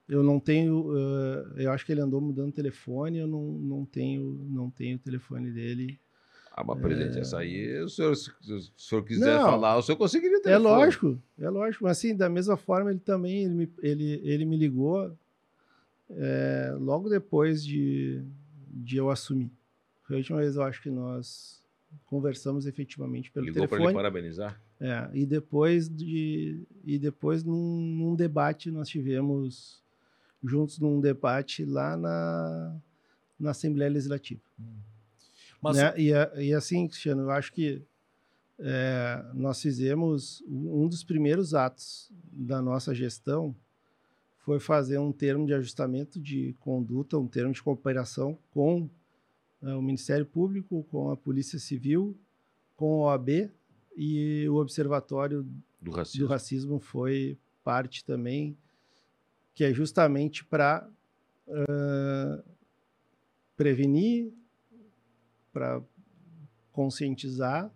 S5: eu não tenho eh, eu acho que ele andou mudando telefone eu não, não tenho não tenho o telefone dele
S4: Ah, mas presidente, essa aí, o senhor, se o senhor quiser
S5: Não.
S4: falar, o senhor conseguiria ter.
S5: É lógico, é lógico. Mas assim, da mesma forma, ele também ele me, ele, ele me ligou é, logo depois de, de eu assumir. Foi a última vez, eu acho que nós conversamos efetivamente pelo
S4: Ligou para ele
S5: telefone.
S4: parabenizar?
S5: É, e depois de e depois num, num debate nós tivemos juntos num debate lá na, na Assembleia Legislativa.
S3: Mas
S5: né? e, e assim, Cristiano, eu acho que é, nós fizemos um dos primeiros atos da nossa gestão foi fazer um termo de ajustamento de conduta, um termo de cooperação com é, o Ministério Público, com a Polícia Civil, com a OAB e o Observatório
S4: Do
S5: do
S4: racismo.
S5: racismo foi parte também, que é justamente para prevenir, para conscientizar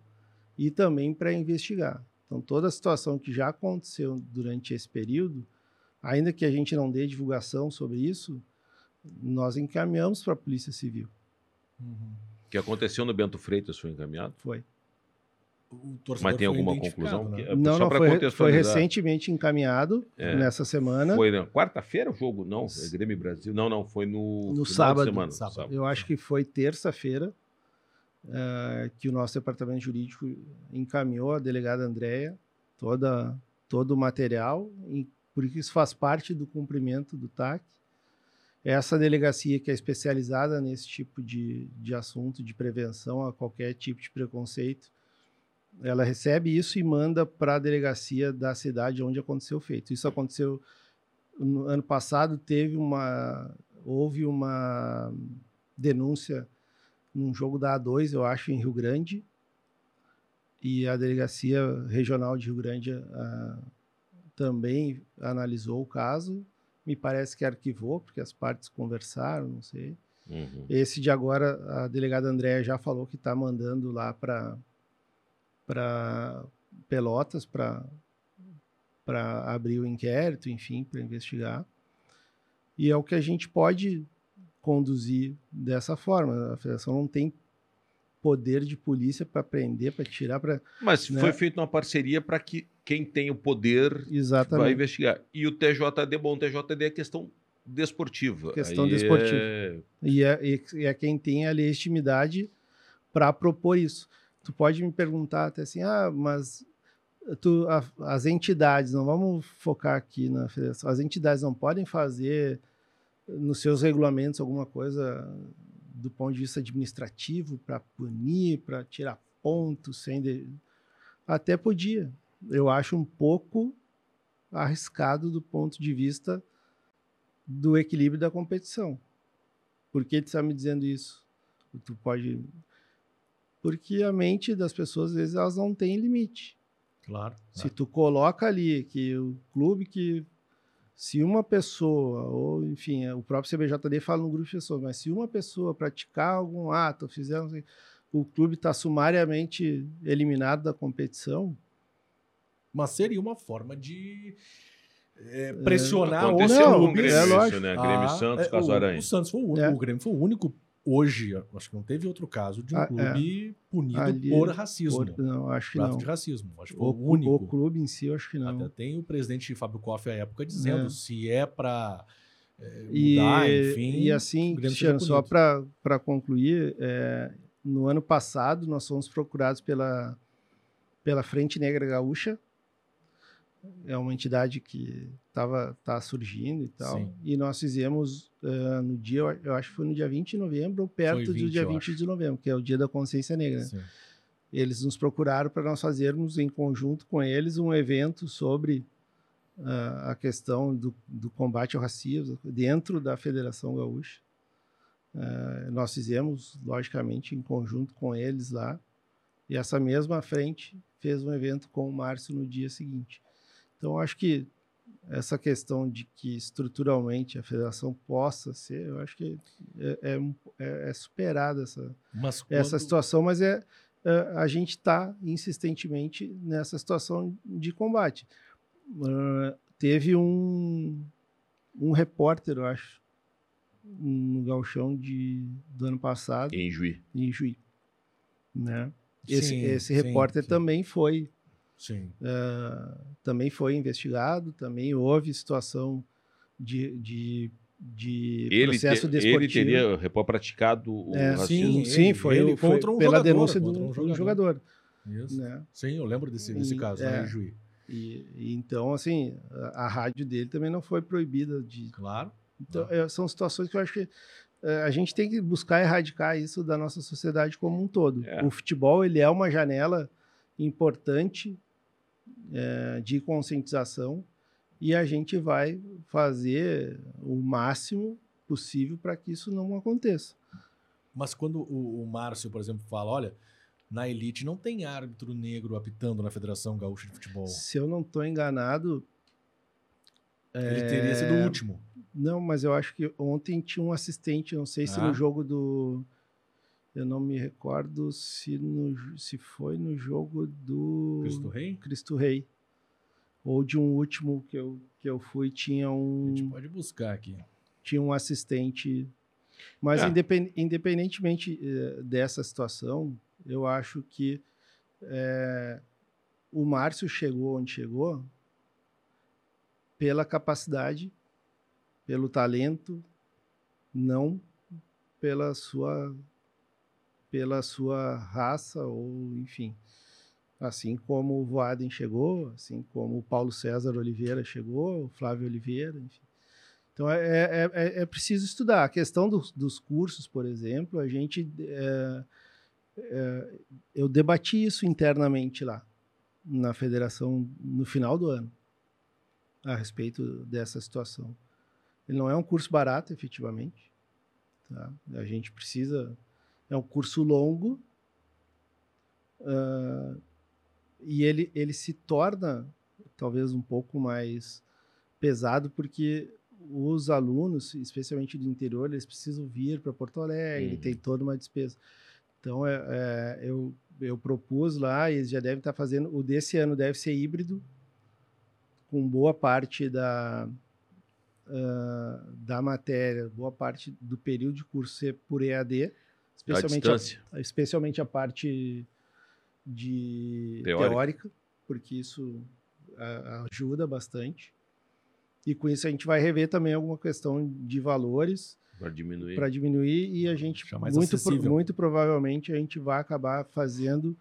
S5: e também para investigar. Então, toda a situação que já aconteceu durante esse período, ainda que a gente não dê divulgação sobre isso, nós encaminhamos para a Polícia Civil.
S3: Uhum.
S4: O que aconteceu no Bento Freitas foi encaminhado?
S5: Foi.
S4: Mas tem alguma conclusão?
S3: né?
S4: Que-
S5: Não,
S4: só
S5: não,
S4: pra
S5: foi, foi recentemente encaminhado
S4: É.
S5: nessa semana.
S4: Foi na quarta-feira o jogo? Não, é Grêmio Brasil. Não, não, foi no,
S5: No
S4: final de
S5: sábado.
S4: semana.
S3: Sábado.
S5: Eu acho que foi terça-feira eh, que o nosso departamento jurídico encaminhou a delegada Andréia toda, todo o material, porque isso faz parte do cumprimento do TAC. Essa delegacia que é especializada nesse tipo de, de assunto, de prevenção a qualquer tipo de preconceito, ela recebe isso e manda para a delegacia da cidade onde aconteceu o feito. Isso aconteceu no ano passado, teve uma houve uma denúncia num jogo da A2, eu acho, em Rio Grande, e a delegacia regional de Rio Grande também analisou o caso. Me parece que arquivou, porque as partes conversaram, não sei.
S4: Uhum.
S5: Esse de agora, a delegada Andréa já falou que está mandando lá para para Pelotas para para abrir o inquérito, enfim, para investigar. E é o que a gente pode conduzir dessa forma. A federação não tem poder de polícia para prender, para tirar, para
S4: Mas
S5: Né?
S4: foi feita uma parceria para que quem tem o poder vai
S5: exatamente.
S4: investigar. E o TJD, bom, o TJD é questão desportiva.
S5: Questão
S4: Aí
S5: desportiva.
S4: é-
S5: E é, e é quem tem a legitimidade para propor isso. Tu pode me perguntar até assim, ah, mas tu, a- as entidades, não vamos focar aqui na federação, as entidades não podem fazer nos seus regulamentos alguma coisa do ponto de vista administrativo para punir, para tirar pontos, sem de... até podia. Eu acho um pouco arriscado do ponto de vista do equilíbrio da competição. Por que tu está me dizendo isso? Tu pode. Porque a mente das pessoas, às vezes, elas não têm limite.
S3: Claro.
S5: Se tu coloca ali que o clube que. Se uma pessoa, ou enfim, o próprio CBJD fala no grupo de pessoas, mas se uma pessoa praticar algum ato, fizer, o clube está sumariamente eliminado da competição,
S3: Mas seria uma forma de é, pressionar
S4: Aconteceu
S5: não,
S3: outros
S4: com o. Grêmio,
S5: é
S4: isso,
S5: lógico.
S4: né? Grêmio
S3: Ah,
S4: Santos,
S3: é,
S4: Caso
S3: o,
S4: Aranha.
S3: o Santos foi o único,
S5: É.
S3: o Grêmio foi o único hoje, acho que não teve outro caso de um
S5: Ah, é.
S3: clube punido
S5: Ali-
S3: por racismo.
S5: por- não, acho que não.
S3: de racismo. Acho que foi
S5: O,
S3: o,
S5: clu-
S3: único.
S5: o clube em si, eu acho que não.
S3: Até tem o presidente Fábio Koff à época dizendo
S5: É.
S3: se é para
S5: E,
S3: mudar, enfim.
S5: e assim,
S3: o
S5: Cristiano,
S3: seja
S5: só para concluir, é, no ano passado nós fomos procurados pela, pela Frente Negra Gaúcha, é uma entidade que estava tá surgindo e tal,
S3: Sim.
S5: e nós fizemos é, no dia, eu- acho que foi no dia 20 de novembro, ou perto
S3: Foi 20,
S5: do dia
S3: eu
S5: 20
S3: acho.
S5: de novembro, que é o dia da consciência negra. né?
S3: Sim.
S5: Eles nos procuraram para nós fazermos, em conjunto com eles, um evento sobre ah, a questão do, do combate ao racismo dentro da Federação Gaúcha. Ah, nós fizemos, logicamente, em conjunto com eles lá. E essa mesma frente fez um evento com o Márcio no dia seguinte. Então, acho que essa questão de que estruturalmente a federação possa ser, eu acho que é, é, é- é superada essa,
S3: Mas
S5: essa
S3: quando-
S5: situação, mas é, é, a gente está insistentemente nessa situação de combate. Ah, teve um, um repórter, eu acho, no gauchão de, do ano passado,
S4: Em Juí.
S5: em Juí. Né? Esse,
S3: Sim,
S5: esse
S3: sim,
S5: repórter
S3: sim.
S5: também foi
S3: Sim.
S5: ah, também foi investigado, também houve situação de, de, de
S4: Ele,
S5: processo
S4: te- ele
S5: desportivo.
S4: teria repó praticado o
S5: É,
S4: racismo.
S3: Sim,
S5: sim,
S3: ele-
S5: foi,
S3: ele
S5: foi
S3: contra um
S5: pela
S3: jogador,
S5: denúncia do,
S3: contra um
S5: do
S3: jogador.
S5: jogador.
S3: Isso.
S5: né?
S3: Sim, eu lembro desse, desse
S5: E-
S3: caso,
S5: é.
S3: né, Juí.
S5: E, e então, assim, a, a rádio dele também não foi proibida de.
S3: Claro.
S5: Então, é, são situações que eu acho que é, a gente tem que buscar erradicar isso da nossa sociedade como um todo.
S4: É.
S5: O futebol ele é uma janela importante é, de conscientização e a gente vai fazer o máximo possível para que isso não aconteça.
S3: Mas quando o, o Márcio, por exemplo, fala, olha, na elite não tem árbitro negro apitando na Federação Gaúcha de Futebol.
S5: Se eu não estou enganado,
S3: Ele teria sido o último.
S5: Não, mas eu acho que ontem tinha um assistente, não sei se
S3: Ah.
S5: no jogo do. Eu não me recordo se, no, se foi no jogo do
S3: Cristo Rei?
S5: Cristo Rei. Ou de um último que eu, que eu fui, tinha
S3: A gente
S5: um,
S3: pode buscar aqui.
S5: tinha um assistente. Mas
S4: É.
S5: independ- independentemente eh, dessa situação, eu acho que eh, o Márcio chegou onde chegou pela capacidade, pelo talento, não pela sua pela sua raça ou enfim. Assim como o Voaden chegou, assim como o Paulo César Oliveira chegou, o Flávio Oliveira, enfim. Então é, é, é, é preciso estudar. A questão dos, dos cursos, por exemplo, a gente. é, é, eu debati isso internamente lá, na federação, no final do ano, a respeito dessa situação. Ele não é um curso barato, efetivamente. Tá? A gente precisa. É um curso longo. ah, e ele, ele se torna talvez um pouco mais pesado, porque os alunos, especialmente do interior, eles precisam vir para Porto Alegre,
S4: Uhum.
S5: tem toda uma despesa. Então, é, é, eu, eu propus lá, e eles já devem estar fazendo, o desse ano deve ser híbrido, com boa parte da, ah, da matéria, boa parte do período de curso ser por EAD, especialmente a,
S4: distância.
S5: especialmente a parte de
S4: Teórica.
S5: teórica, porque isso a- ajuda bastante. E com isso a gente vai rever também alguma questão de valores
S4: Para diminuir.
S5: para diminuir e a gente
S3: Deixar mais
S5: muito, pro- muito provavelmente a gente vai acabar fazendo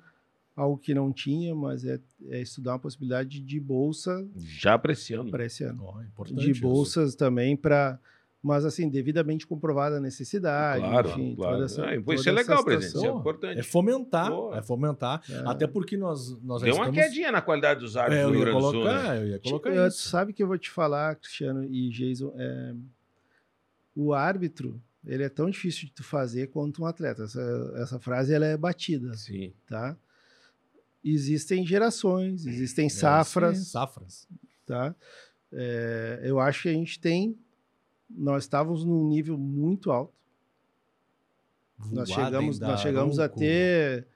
S5: algo que não tinha, mas é, é estudar uma possibilidade de bolsa
S4: Já apreciando.
S5: para esse ano.
S3: Ó, importante
S5: De
S3: isso.
S5: bolsas também para mas assim, devidamente comprovada a necessidade,
S4: Claro,
S5: enfim,
S4: claro.
S5: toda essa,
S4: Ah,
S5: toda
S4: isso é
S5: essa
S4: legal, presidente. Isso é importante.
S3: É fomentar,
S4: Boa.
S3: é fomentar.
S5: É.
S3: Até porque nós, nós
S4: Deu uma
S3: estamos...
S4: quedinha na qualidade dos árbitros
S3: É,
S4: do
S3: eu
S4: Rio
S3: ia
S4: Grande do Sul,
S3: colocar,
S4: né?
S3: eu ia colocar
S5: Eu-
S3: isso.
S5: Sabe que eu vou te falar, Cristiano e Jason, é, o árbitro, ele é tão difícil de tu fazer quanto um atleta. Essa, essa frase ela é batida,
S4: Sim.
S5: tá? Existem gerações, existem
S3: É,
S5: safras,
S3: sim, safras.
S5: tá? É, eu acho que a gente tem, nós estávamos num nível muito alto. Nós
S3: Voaden,
S5: chegamos, nós chegamos a ter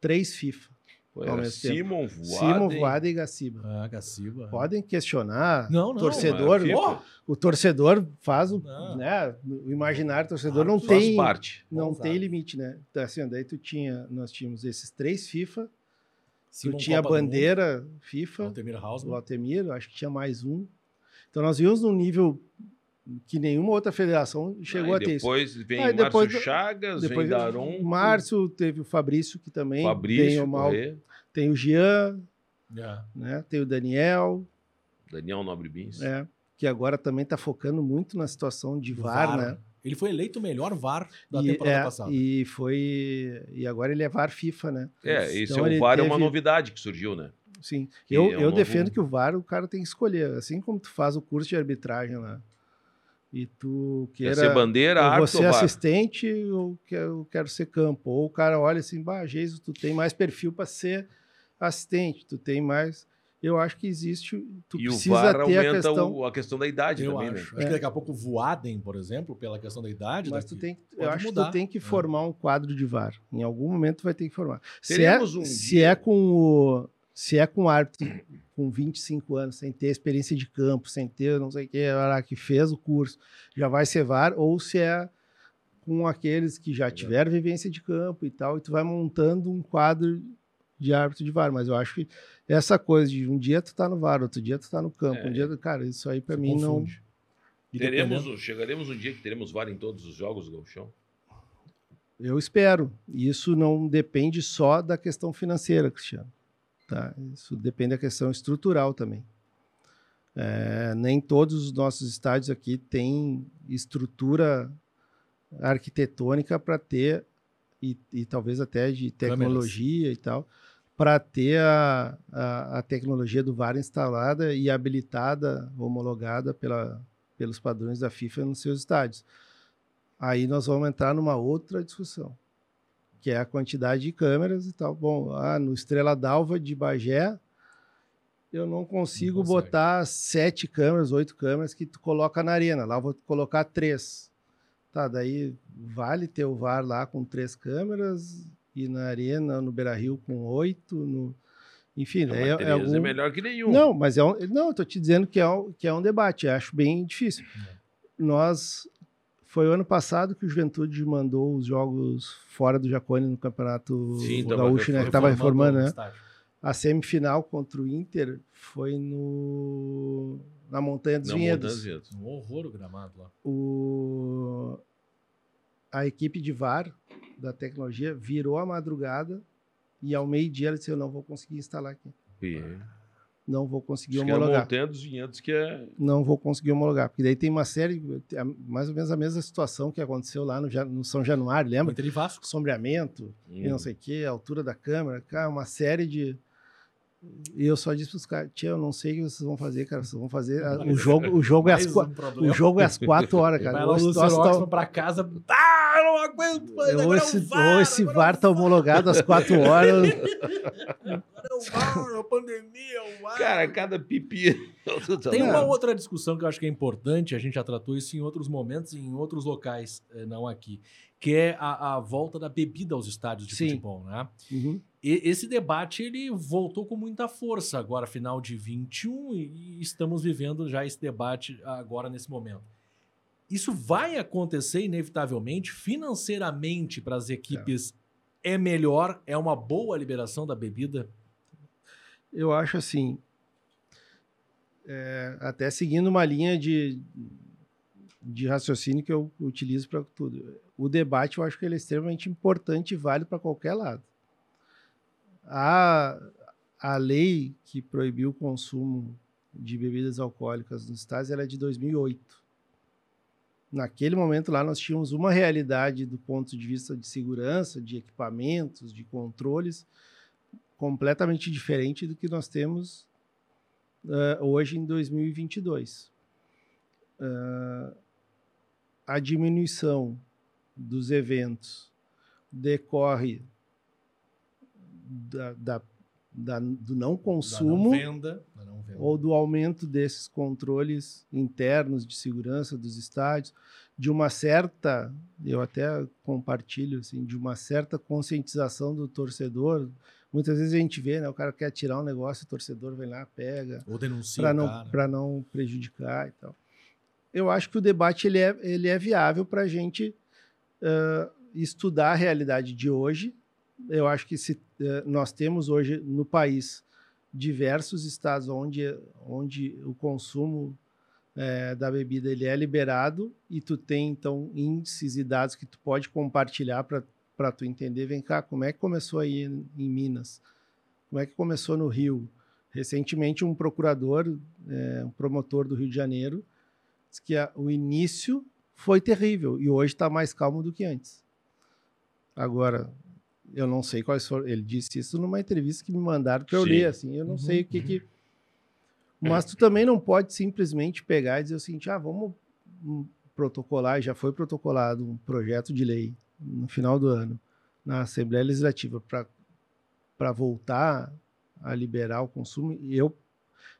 S5: três FIFA.
S4: Pô,
S5: Ao
S4: era
S5: mesmo tempo.
S4: Simon Voaden.
S5: Simon, Voada e Gaciba.
S3: Ah, Gaciba.
S5: Podem questionar.
S3: Não, não,
S5: torcedor,
S4: FIFA-
S5: o torcedor faz o,
S3: Não.
S5: né, o imaginário torcedor não
S3: Faz
S4: Faz
S5: tem,
S4: parte.
S5: não tem limite, né? Então, assim, daí tu tinha, nós tínhamos esses três FIFA,
S3: Simon
S5: tu tinha a
S3: Copa do Mundo,
S5: FIFA,
S3: Altemir
S5: o
S3: Hausmann.
S5: Altemir, acho que tinha mais um. Então nós íamos num nível que nenhuma outra federação chegou
S4: Aí
S5: a ter isso.
S4: depois vem
S5: Aí depois-
S4: Márcio Chagas,
S5: Depois
S4: vem Daron,
S5: o Márcio, teve o Fabrício, que também tem
S4: Fabrício,
S5: o, mal,
S4: Corrêa,
S5: tem o Jean,
S3: É.
S5: né? tem o Daniel,
S4: Daniel Nobre Bins.
S5: né? que agora também está focando muito na situação de VAR, né?
S3: Ele foi eleito o melhor VAR da
S5: e,
S3: temporada
S5: é,
S3: passada.
S5: e foi e agora ele é VAR FIFA, né?
S4: É, esse
S5: Então
S4: é o
S5: ele
S4: VAR é uma
S5: teve-
S4: novidade que surgiu, né?
S5: Sim.
S4: Que
S5: Eu,
S4: é um
S5: eu
S4: novo-
S5: defendo que o VAR o cara tem que escolher, assim como tu faz o curso de arbitragem lá. E tu
S4: Quer
S5: queira
S4: ser bandeira,
S5: eu vou
S4: árbitro
S5: ser
S4: ou VAR?
S5: assistente, eu quero, eu quero ser campo. Ou o cara olha assim, bah, Jesus, tu tem mais perfil para ser assistente, tu tem mais. Eu acho que existe, tu
S4: E o
S5: precisa
S4: VAR
S5: ter a
S4: aumenta
S5: questão.
S4: o- a questão da idade
S3: Eu
S4: também,
S3: acho.
S4: né?
S3: Acho que daqui a pouco o Voaden, por exemplo, pela questão da idade.
S5: Mas
S3: daqui-
S5: tu tem, eu acho que
S3: mudar.
S5: tu tem que
S3: É.
S5: formar um quadro de VAR. Em algum momento vai ter que formar. Se é,
S4: Teremos um
S5: se
S4: dia-
S5: é com o se é com o árbitro com 25 anos, sem ter experiência de campo, sem ter não sei o que, que fez o curso, já vai ser VAR, ou se é com aqueles que já tiveram vivência de campo e tal, e tu vai montando um quadro de árbitro de VAR. Mas eu acho que essa coisa de um dia tu tá no VAR, outro dia tu tá no campo,
S4: É.
S5: um dia, cara, isso aí pra
S3: Se
S5: mim não.
S3: confunde. E
S4: Teremos,
S3: dependendo-
S4: chegaremos um dia que teremos VAR em todos os jogos do Gauchão.
S5: Eu espero. E Isso não depende só da questão financeira, Cristiano. Tá? Isso depende da questão estrutural também. É, nem todos os nossos estádios aqui têm estrutura arquitetônica para ter, e, e talvez até de tecnologia e tal, para ter a, a, a tecnologia do VAR instalada e habilitada, homologada pela, pelos padrões da FIFA nos seus estádios. Aí nós vamos entrar numa outra discussão, que é a quantidade de câmeras e tal. Bom, ah, no Estrela d'Alva de Bagé, eu não consigo
S3: consegue.
S5: botar sete câmeras, oito câmeras que tu coloca na arena. Lá eu vou colocar três. Tá, daí vale ter o VAR lá com três câmeras e na arena, no Beira-Rio com oito, no... Enfim,
S4: É, mas
S5: é, é
S4: três
S5: algum...
S4: é melhor que nenhum.
S5: Não, mas é um, não, eu tô te dizendo que é um, que é um debate, eu acho bem difícil. Nós foi o ano passado que o Juventude mandou os jogos fora do Jacone no Campeonato
S4: Sim, tava
S5: Gaúcho, né? Que tava reformando, né? A semifinal contra o Inter foi no na Montanha dos
S4: Não,
S5: Vinhedos.
S4: Montanha dos Vinhedos.
S3: Um horror o gramado lá.
S5: O a equipe de VAR da tecnologia virou a madrugada e ao meio-dia ela disse: Eu não vou conseguir instalar aqui.
S4: E-
S5: Não vou conseguir
S4: Acho que era
S5: homologar.
S4: Montanha dos Vinhedos que é...
S5: não vou conseguir homologar. Porque daí tem uma série, é mais ou menos a mesma situação que aconteceu lá no, no São Januário, lembra?
S3: Inter e Vasco.
S5: Sombreamento e
S4: Hum.
S5: não sei o que, altura da câmera, cara, uma série de. E eu só disse pros caras, tia, eu não sei o que vocês vão fazer, cara. Vocês vão fazer. a- O [LAUGHS] jogo, o jogo, é às, qua-
S3: um
S5: o jogo é às quatro horas, cara.
S3: Vai lá o Oxman
S5: tá-
S3: pra casa. Ah, eu não aguento mais.
S5: ou
S3: agora é o
S5: esse,
S3: VAR,
S5: ou esse
S3: agora
S5: VAR tá homologado às quatro horas.
S3: é o VAR, é a pandemia, é o VAR.
S4: Cara, cada pipi... [LAUGHS]
S3: Tem uma outra discussão que eu acho que é importante, a gente já tratou isso em outros momentos e em outros locais, eh, não aqui, que é a, a volta da bebida aos estádios de
S5: Sim.
S3: futebol, né?
S5: Uhum.
S3: E- esse debate ele voltou com muita força agora, final de 21, e, e estamos vivendo já esse debate agora nesse momento. Isso vai acontecer inevitavelmente, financeiramente para as equipes é melhor, é uma boa liberação da bebida?
S5: Eu acho assim, é, até seguindo uma linha de, de raciocínio que eu utilizo para tudo. O debate eu acho que ele é extremamente importante e válido para qualquer lado. A, a lei que proibiu o consumo de bebidas alcoólicas nos estados ela é de 2008. Naquele momento lá nós tínhamos uma realidade do ponto de vista de segurança, de equipamentos, de controles, completamente diferente do que nós temos uh, hoje em 2022. Uh, a diminuição dos eventos decorre da, da, da, do não consumo
S3: da não venda, da não venda.
S5: ou do aumento desses controles internos de segurança dos estádios, de uma certa, eu até compartilho, assim, de uma certa conscientização do torcedor. Muitas vezes a gente vê, né, o cara quer tirar um negócio, o torcedor vem lá, pega,
S3: Ou denuncia
S5: para não, não prejudicar e tal. Eu acho que o debate ele é, ele é viável para a gente uh, estudar a realidade de hoje. Eu acho que se, uh, nós temos hoje no país diversos estados onde, onde o consumo é, da bebida ele é liberado e tu tem então índices e dados que tu pode compartilhar para tu entender. Vem cá, como é que começou aí em, em Minas? Como é que começou no Rio? Recentemente um procurador, é, um promotor do Rio de Janeiro, disse que a, o início foi terrível e hoje está mais calmo do que antes. Agora, eu não sei quais foram. Ele disse isso numa entrevista que me mandaram para eu
S4: Sim.
S5: ler, assim. Eu não
S3: Uhum,
S5: sei o que que. Mas tu também não pode simplesmente pegar e dizer o seguinte: ah, vamos protocolar. Já foi protocolado um projeto de lei no final do ano na Assembleia Legislativa para voltar a liberar o consumo. Eu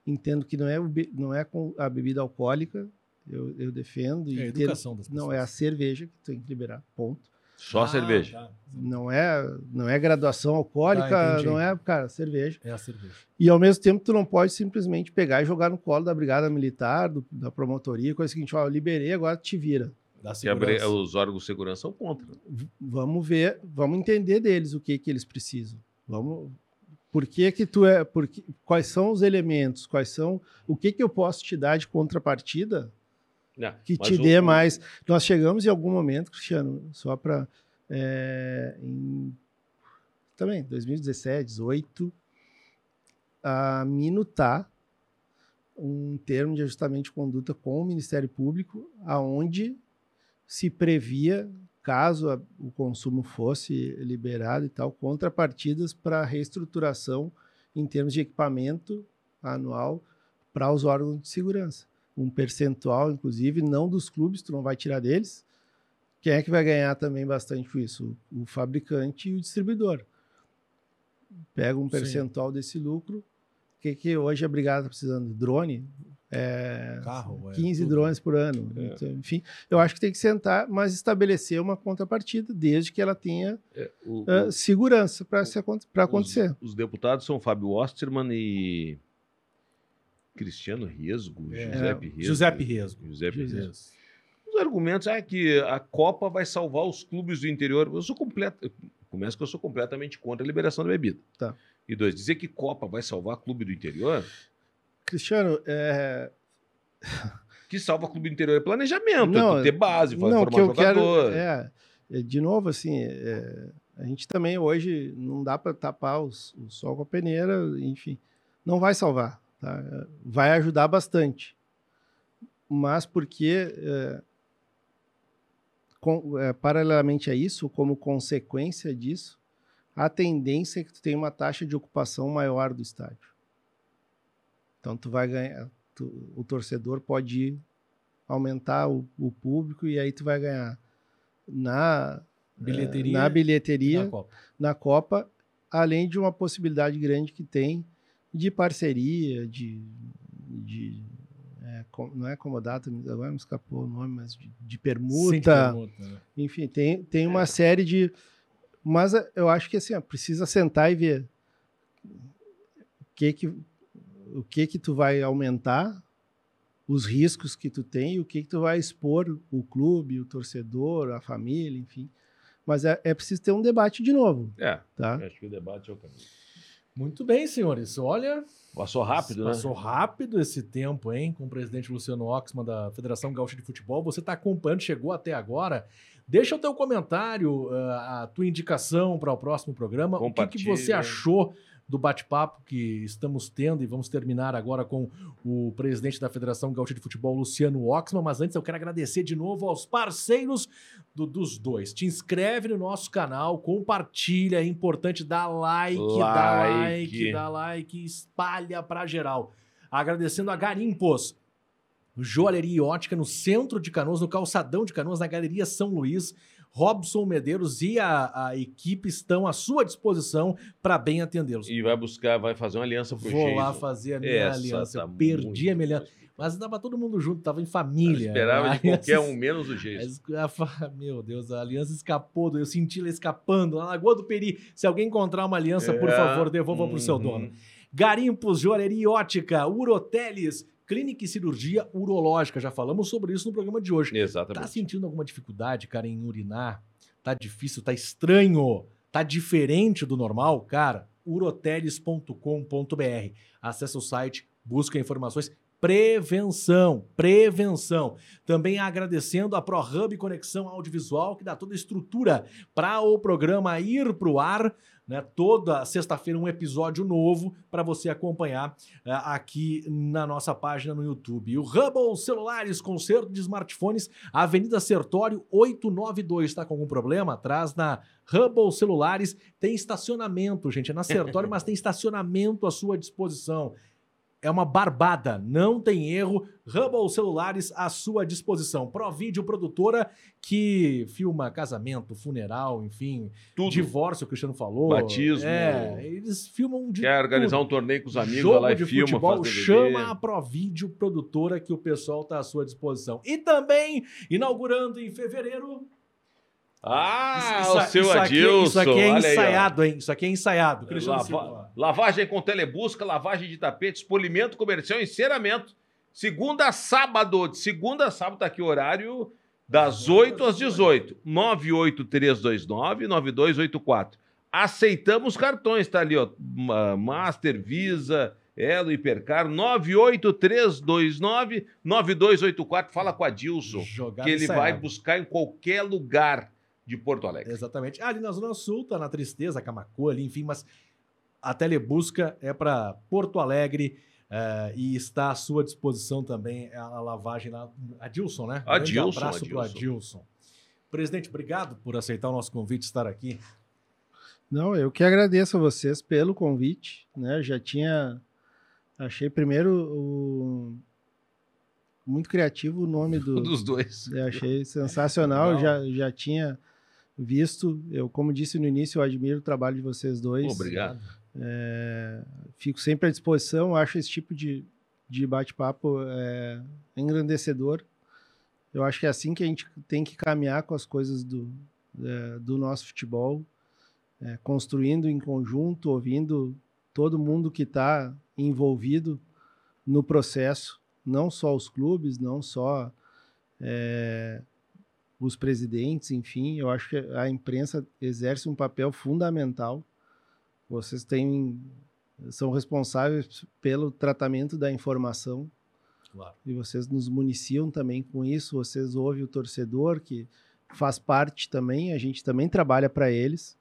S5: entendo que não é, não é a bebida alcoólica, eu, eu defendo.
S3: É a
S5: entendo-
S3: educação das pessoas.
S5: não, é a cerveja que tem que liberar, ponto.
S4: Só
S3: Ah,
S4: cerveja.
S3: tá.
S5: Não é, não é graduação alcoólica,
S3: Tá,
S5: não é, cara, cerveja.
S3: É a cerveja.
S5: E ao mesmo tempo tu não pode simplesmente pegar e jogar no colo da brigada militar, do- da promotoria, coisa seguinte, ó, eu liberei, agora te vira.
S3: Da
S4: Que a os órgãos de segurança são contra.
S5: V- vamos ver, vamos entender deles o que que eles precisam. Vamos por que que tu é, por que- quais são os elementos, quais são, o que que eu posso te dar de contrapartida
S4: Não,
S5: que
S4: mas
S5: te dê
S4: o-
S5: mais. Nós chegamos em algum momento, Cristiano, só para em também 2017, 18, a minutar um termo de ajustamento de conduta com o Ministério Público, aonde se previa, caso a- o consumo fosse liberado e tal, contrapartidas para reestruturação em termos de equipamento anual para os órgãos de segurança. Um percentual, inclusive, não dos clubes, tu não vai tirar deles. Quem é que vai ganhar também bastante com isso? O, fabricante e o distribuidor. Pega um
S3: Sim.
S5: percentual desse lucro. O que, que hoje a brigada está precisando? Drone? É,
S3: Carro, é
S5: 15
S3: tudo.
S5: drones por ano. Então, enfim, eu acho que tem que sentar, mas estabelecer uma contrapartida, desde que ela tenha
S4: é, o- o-
S5: segurança para acontecer.
S4: Os, os deputados são Fábio Osterman e Cristiano Riesgo,
S3: É,
S4: Giuseppe Riesgo.
S3: Giuseppe Riesgo.
S4: Giuseppe Riesgo. Os argumentos é que a Copa vai salvar os clubes do interior. Eu sou completo. Começa que eu sou completamente contra a liberação da bebida.
S5: Tá.
S4: E dois, dizer que Copa vai salvar clube do interior,
S5: Cristiano, é, [LAUGHS]
S4: que salva clube do interior é planejamento,
S5: Não,
S4: é ter base,
S5: não,
S4: formar
S5: que eu
S4: jogador.
S5: quero é, é, de novo assim, é, a gente também hoje não dá para tapar os- o sol com a peneira, enfim, não vai salvar, tá? vai ajudar bastante, mas porque é, com- é, paralelamente a isso, como consequência disso, a tendência é que tu tenha uma taxa de ocupação maior do estádio. Então tu vai ganhar, tu- o torcedor pode aumentar o, o público e aí tu vai ganhar na
S3: Bilheteria
S5: na bilheteria
S3: Na Copa.
S5: na Copa, além de uma possibilidade grande que tem de parceria, de, de é, com- não é comodato, agora me escapou o nome, mas de, de permuta,
S3: permuta, né?
S5: enfim, tem, tem uma série de. Mas eh, eu acho que assim, ó, precisa sentar e ver o que que, o que que tu vai aumentar os riscos que tu tem e o que, que tu vai expor o clube, o torcedor, a família, enfim. Mas é, é preciso ter um debate de novo,
S4: É,
S5: tá?
S4: acho que o debate é o caminho.
S3: Muito bem, senhores. Olha,
S4: Passou rápido, né?
S3: Passou rápido esse tempo, hein, com o presidente Luciano Oxman da Federação Gaúcha de Futebol. Você está acompanhando, chegou até agora. Deixa o teu comentário, ah, a tua indicação para o próximo programa. O que, que você achou do bate-papo que estamos tendo e vamos terminar agora com o presidente da Federação Gaúcha de Futebol, Luciano Oxman. Mas antes eu quero agradecer de novo aos parceiros do- dos dois. Te inscreve no nosso canal, compartilha, é importante dar like, dá
S4: Like.
S3: like, dá like, espalha pra geral. Agradecendo a Garimpos, Joalheria e Ótica no centro de Canoas, no calçadão de Canoas, na Galeria São Luís. Robson Medeiros e a, a equipe estão à sua disposição para bem atendê-los.
S4: E vai buscar, vai fazer uma aliança pro
S3: Vou lá fazer a minha
S4: Essa
S3: aliança.
S4: tá
S3: Eu perdi a minha aliança. Mas tava todo mundo junto, tava em
S4: Eu
S3: família.
S4: esperava
S3: A
S4: de qualquer um, menos o
S3: a- [LAUGHS] Meu Deus, a aliança escapou. Eu senti ela escapando. Na Lagoa do Peri. Se alguém encontrar uma aliança, por
S4: É,
S3: favor, devolva pro seu
S4: uhum.
S3: dono. Garimpos, Joalheria Ótica, Uroteles, Clínica e Cirurgia Urológica. Já falamos sobre isso no programa de hoje. Tá
S4: Exatamente.
S3: sentindo alguma dificuldade, cara, em urinar? Tá difícil, tá estranho, tá diferente do normal? Cara, uroteles.com.br. Acesse o site, busca informações. Prevenção, prevenção. Também agradecendo a ProHub Conexão Audiovisual, que dá toda a estrutura para o programa ir para o ar. Né, toda sexta-feira um episódio novo para você acompanhar eh, aqui na nossa página no YouTube. O Hubble Celulares, conserto de smartphones, Avenida Sertório 892. Está com algum problema? Atrás na Hubble Celulares tem estacionamento, gente. É na Sertório, [LAUGHS] mas tem estacionamento à sua disposição. É uma barbada, não tem erro. Hubble Celulares à sua disposição. Provídeo produtora que filma casamento, funeral, enfim,
S4: Tudo.
S3: divórcio, o Cristiano falou.
S4: Batismo.
S3: É, eles filmam de
S4: Quer organizar
S3: tudo.
S4: um torneio com os amigos,
S3: Jogo
S4: lá e
S3: de
S4: filma,
S3: futebol,
S4: faz DVD.
S3: chama a Provídeo Produtora que o pessoal está à sua disposição. E também, inaugurando em fevereiro...
S4: Ah,
S3: Isso-
S4: o seu
S3: isso aqui,
S4: Adilson.
S3: Isso aqui é
S4: olha aí,
S3: ensaiado, hein? Isso aqui é ensaiado. Cristiano
S4: Lava-. Lavagem com telebusca, lavagem de tapetes, polimento comercial e enceramento. Segunda a sábado. De segunda a sábado tá aqui o horário das 8 às 18. 98329-9284. Aceitamos cartões, tá ali, ó. Ma- Master, Visa, Elo, Hipercar. 98329-9284. Fala com a Dilson,
S3: Jogada
S4: que ele vai buscar em qualquer lugar de Porto Alegre.
S3: Exatamente. Ah, ali na Zona Sul, tá na Tristeza, Camacoa ali, enfim, mas a telebusca é para Porto Alegre eh, e está à sua disposição também a lavagem lá. Adilson, né?
S4: Adilson,
S3: abraço pro
S4: Adilson.
S3: Adilson. Presidente, obrigado por aceitar o nosso convite de estar aqui.
S5: Não, eu que agradeço a vocês pelo convite, né? Já tinha achei primeiro o muito criativo o nome do,
S4: Um [LAUGHS] dos dois.
S5: Eu achei sensacional, já, já tinha visto. Eu, como disse no início, eu admiro o trabalho de vocês dois.
S4: Obrigado.
S5: É, fico sempre à disposição, acho esse tipo de, de bate-papo é, engrandecedor. Eu acho que é assim que a gente tem que caminhar com as coisas do, é, do nosso futebol, é, construindo em conjunto, ouvindo todo mundo que está envolvido no processo, não só os clubes, não só é, os presidentes, enfim. Eu acho que a imprensa exerce um papel fundamental. Vocês têm são responsáveis pelo tratamento da informação
S3: Claro.
S5: e vocês nos municiam também com isso. Vocês ouvem o torcedor que faz parte também. A gente também trabalha para eles,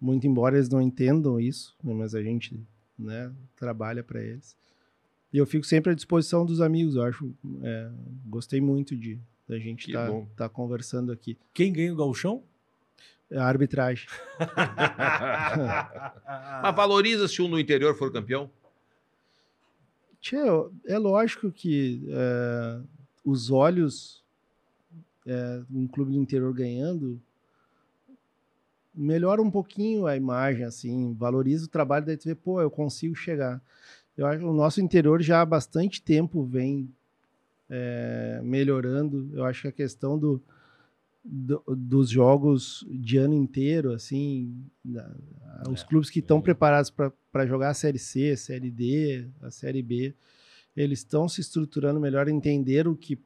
S5: muito embora eles não entendam isso, né, mas a gente né, trabalha para eles. E eu fico sempre à disposição dos amigos. Eu acho, é, gostei muito de da gente estar
S4: bom.
S5: conversando aqui.
S3: Quem ganha o gauchão?
S5: A arbitragem. [LAUGHS]
S4: Mas valoriza se um no interior for campeão?
S5: Tchê, é lógico que é, os olhos é, um clube do interior ganhando melhora um pouquinho a imagem, assim, valoriza o trabalho da TV, pô, eu consigo chegar. Eu acho que o nosso interior já há bastante tempo vem é, melhorando. Eu acho que a questão do, do- dos jogos de ano inteiro, assim, da- os
S3: É,
S5: clubes que estão
S3: é.
S5: preparados para jogar a Série C, a Série D, a Série B, eles estão se estruturando melhor, entenderam que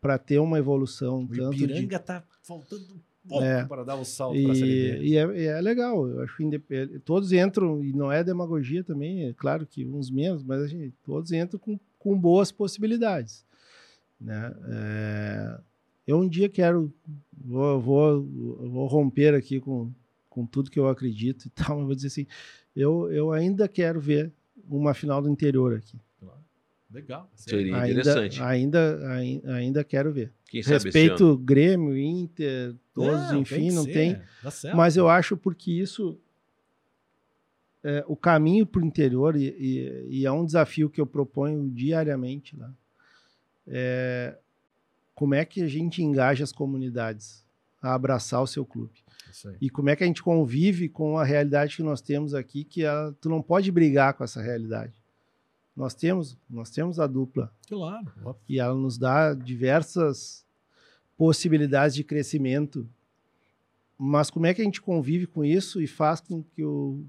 S5: para ter uma evolução
S3: O
S5: tanto de
S3: Ipiranga tá faltando pouco
S5: É.
S3: para dar o salto para a Série B.
S5: e, é, é legal, eu acho que indep- todos entram, e não é demagogia também, é claro que uns menos, mas gente, todos entram com, com boas possibilidades. Né? É, eu um dia quero, vou, vou, vou romper aqui com, com tudo que eu acredito e [LAUGHS] tal, mas vou dizer assim, eu, eu ainda quero ver uma final do interior aqui.
S3: Legal.
S4: Seria
S5: Ainda,
S4: interessante.
S5: ainda, ai- ainda quero ver.
S4: Quem?
S5: Respeito Grêmio, Inter, todos,
S3: Não,
S5: enfim,
S3: que
S5: não
S3: ser,
S5: tem.
S3: Dá certo.
S5: Mas eu acho porque isso é, o caminho para o interior e, e- e é um desafio que eu proponho diariamente lá. É, como é que a gente engaja as comunidades a abraçar o seu clube? E como é que a gente convive com a realidade que nós temos aqui, que ela- tu não pode brigar com essa realidade. Nós temos, nós temos a dupla
S3: Claro. óbvio.
S5: e ela nos dá diversas possibilidades de crescimento. Mas como é que a gente convive com isso e faz com que o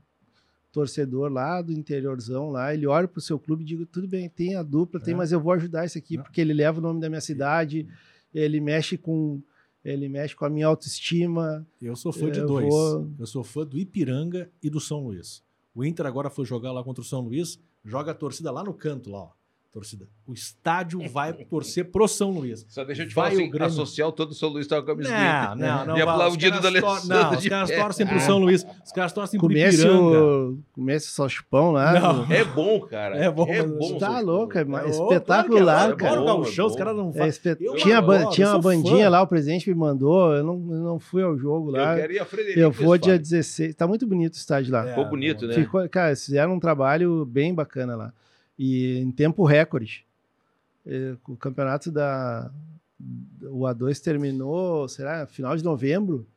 S5: torcedor lá do interiorzão lá, ele olhe para o seu clube e diga, tudo bem, tem a dupla, tem,
S3: É.
S5: mas eu vou ajudar esse aqui porque ele leva o nome da minha cidade, ele mexe com ele mexe com a minha autoestima.
S3: Eu sou fã de
S5: Eu
S3: dois.
S5: vou-
S3: Eu sou fã do Ipiranga e do São Luís. O Inter agora foi jogar lá contra o São Luís, joga a torcida lá no canto, lá, ó. Torcida. O estádio [LAUGHS] vai torcer pro São Luís.
S4: Só deixa eu te
S3: Vai
S4: falar
S3: o
S4: assim,
S3: Grêmio.
S4: social todo São Luís estava com a camisa do
S3: Não,
S4: Inter.
S3: não, não.
S4: E aplaudido
S3: tor-
S4: Alessandro
S3: Não, os caras torcem pro São Luís. Os caras torcem pro
S5: Comece
S3: Ipiranga.
S5: o comece o salchipão lá.
S3: Não.
S4: É bom, cara.
S3: É bom,
S4: É
S3: mas
S4: bom.
S5: Tá louco, é
S3: É,
S5: espetacular,
S3: é,
S5: cara.
S3: Adoro o gauchão,
S4: É
S3: os caras não
S5: É
S3: fazem.
S5: tinha, tinha uma bandinha
S3: fã.
S5: lá, o presidente me mandou, eu não, eu não fui ao jogo lá.
S4: Eu quero ir a Frederico.
S5: Eu vou dia
S4: Westphalen.
S5: 16. Tá muito bonito o estádio lá.
S3: É,
S4: Ficou bonito, né?
S5: Cara, fizeram um trabalho bem bacana lá. E em tempo recorde. É, O campeonato da. O A2 terminou, será? Final de novembro.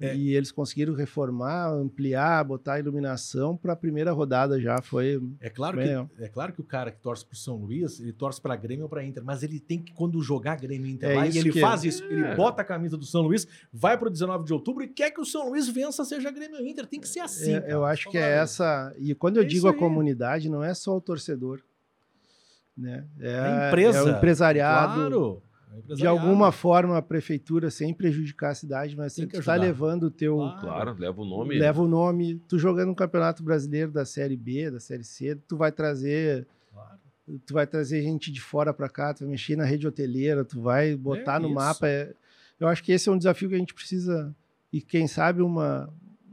S3: É.
S5: E eles conseguiram reformar, ampliar, botar iluminação para a primeira rodada já. Foi.
S3: É claro, que,
S5: legal.
S3: é claro que o cara que torce pro São Luís, ele torce pra Grêmio ou pra Inter, mas ele tem que, quando jogar Grêmio e Inter
S5: É
S3: lá, e ele
S5: que-
S3: faz isso, ele
S4: É.
S3: bota a camisa do São Luís, vai pro 19 de outubro e quer que o São Luís vença, seja Grêmio ou Inter. Tem que ser assim.
S5: É, eu acho que é essa. E quando eu
S3: É
S5: digo
S3: isso
S5: a comunidade, não é só o torcedor. Né? É,
S3: É empresa.
S5: é o empresariado.
S3: Claro. É
S5: De alguma forma, a prefeitura, sem prejudicar a cidade, mas
S3: Tem
S5: que estar
S3: ajudar.
S5: levando o teu.
S3: Claro.
S4: Claro, leva o nome.
S5: Leva o nome. Tu jogando no Campeonato Brasileiro da Série B, da Série C, tu vai trazer.
S3: Claro.
S5: Tu vai trazer gente de fora para cá, tu vai mexer na rede hoteleira, tu vai botar
S3: É
S5: no
S3: isso.
S5: mapa. é- Eu acho que esse é um desafio que a gente precisa. E quem sabe uma,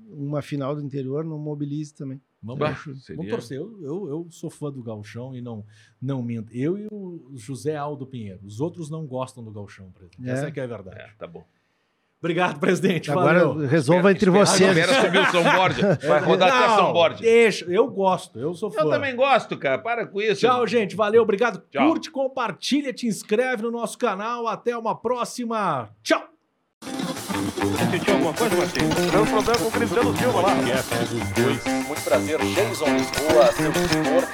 S5: uma final do interior não mobilize também.
S3: Vamos,
S4: Bah,
S3: vamos
S4: seria-
S3: torcer. Eu, eu, eu sou fã do Galchão e não, não minto. Eu e o José Aldo Pinheiro. Os outros não gostam do Galchão, presidente.
S5: É.
S3: Essa é que é a verdade.
S4: É, tá bom.
S3: Obrigado, presidente.
S5: Agora
S3: Valeu.
S5: resolva entre
S4: Espera-
S5: vocês.
S4: Espera subir o São Borja. [LAUGHS] Vai rodar até
S3: Não,
S4: São Borja.
S3: Deixa, eu gosto, eu sou fã.
S4: Eu também gosto, cara. Para com isso.
S3: Tchau, gente. Valeu, obrigado.
S4: Tchau.
S3: Curte, compartilha, te inscreve no nosso canal. Até uma próxima. Tchau.
S1: Sentiu alguma coisa, Martim? Deu problema com o Cristiano Silva lá.
S2: Muito prazer, Jason Lisboa, seu tutor.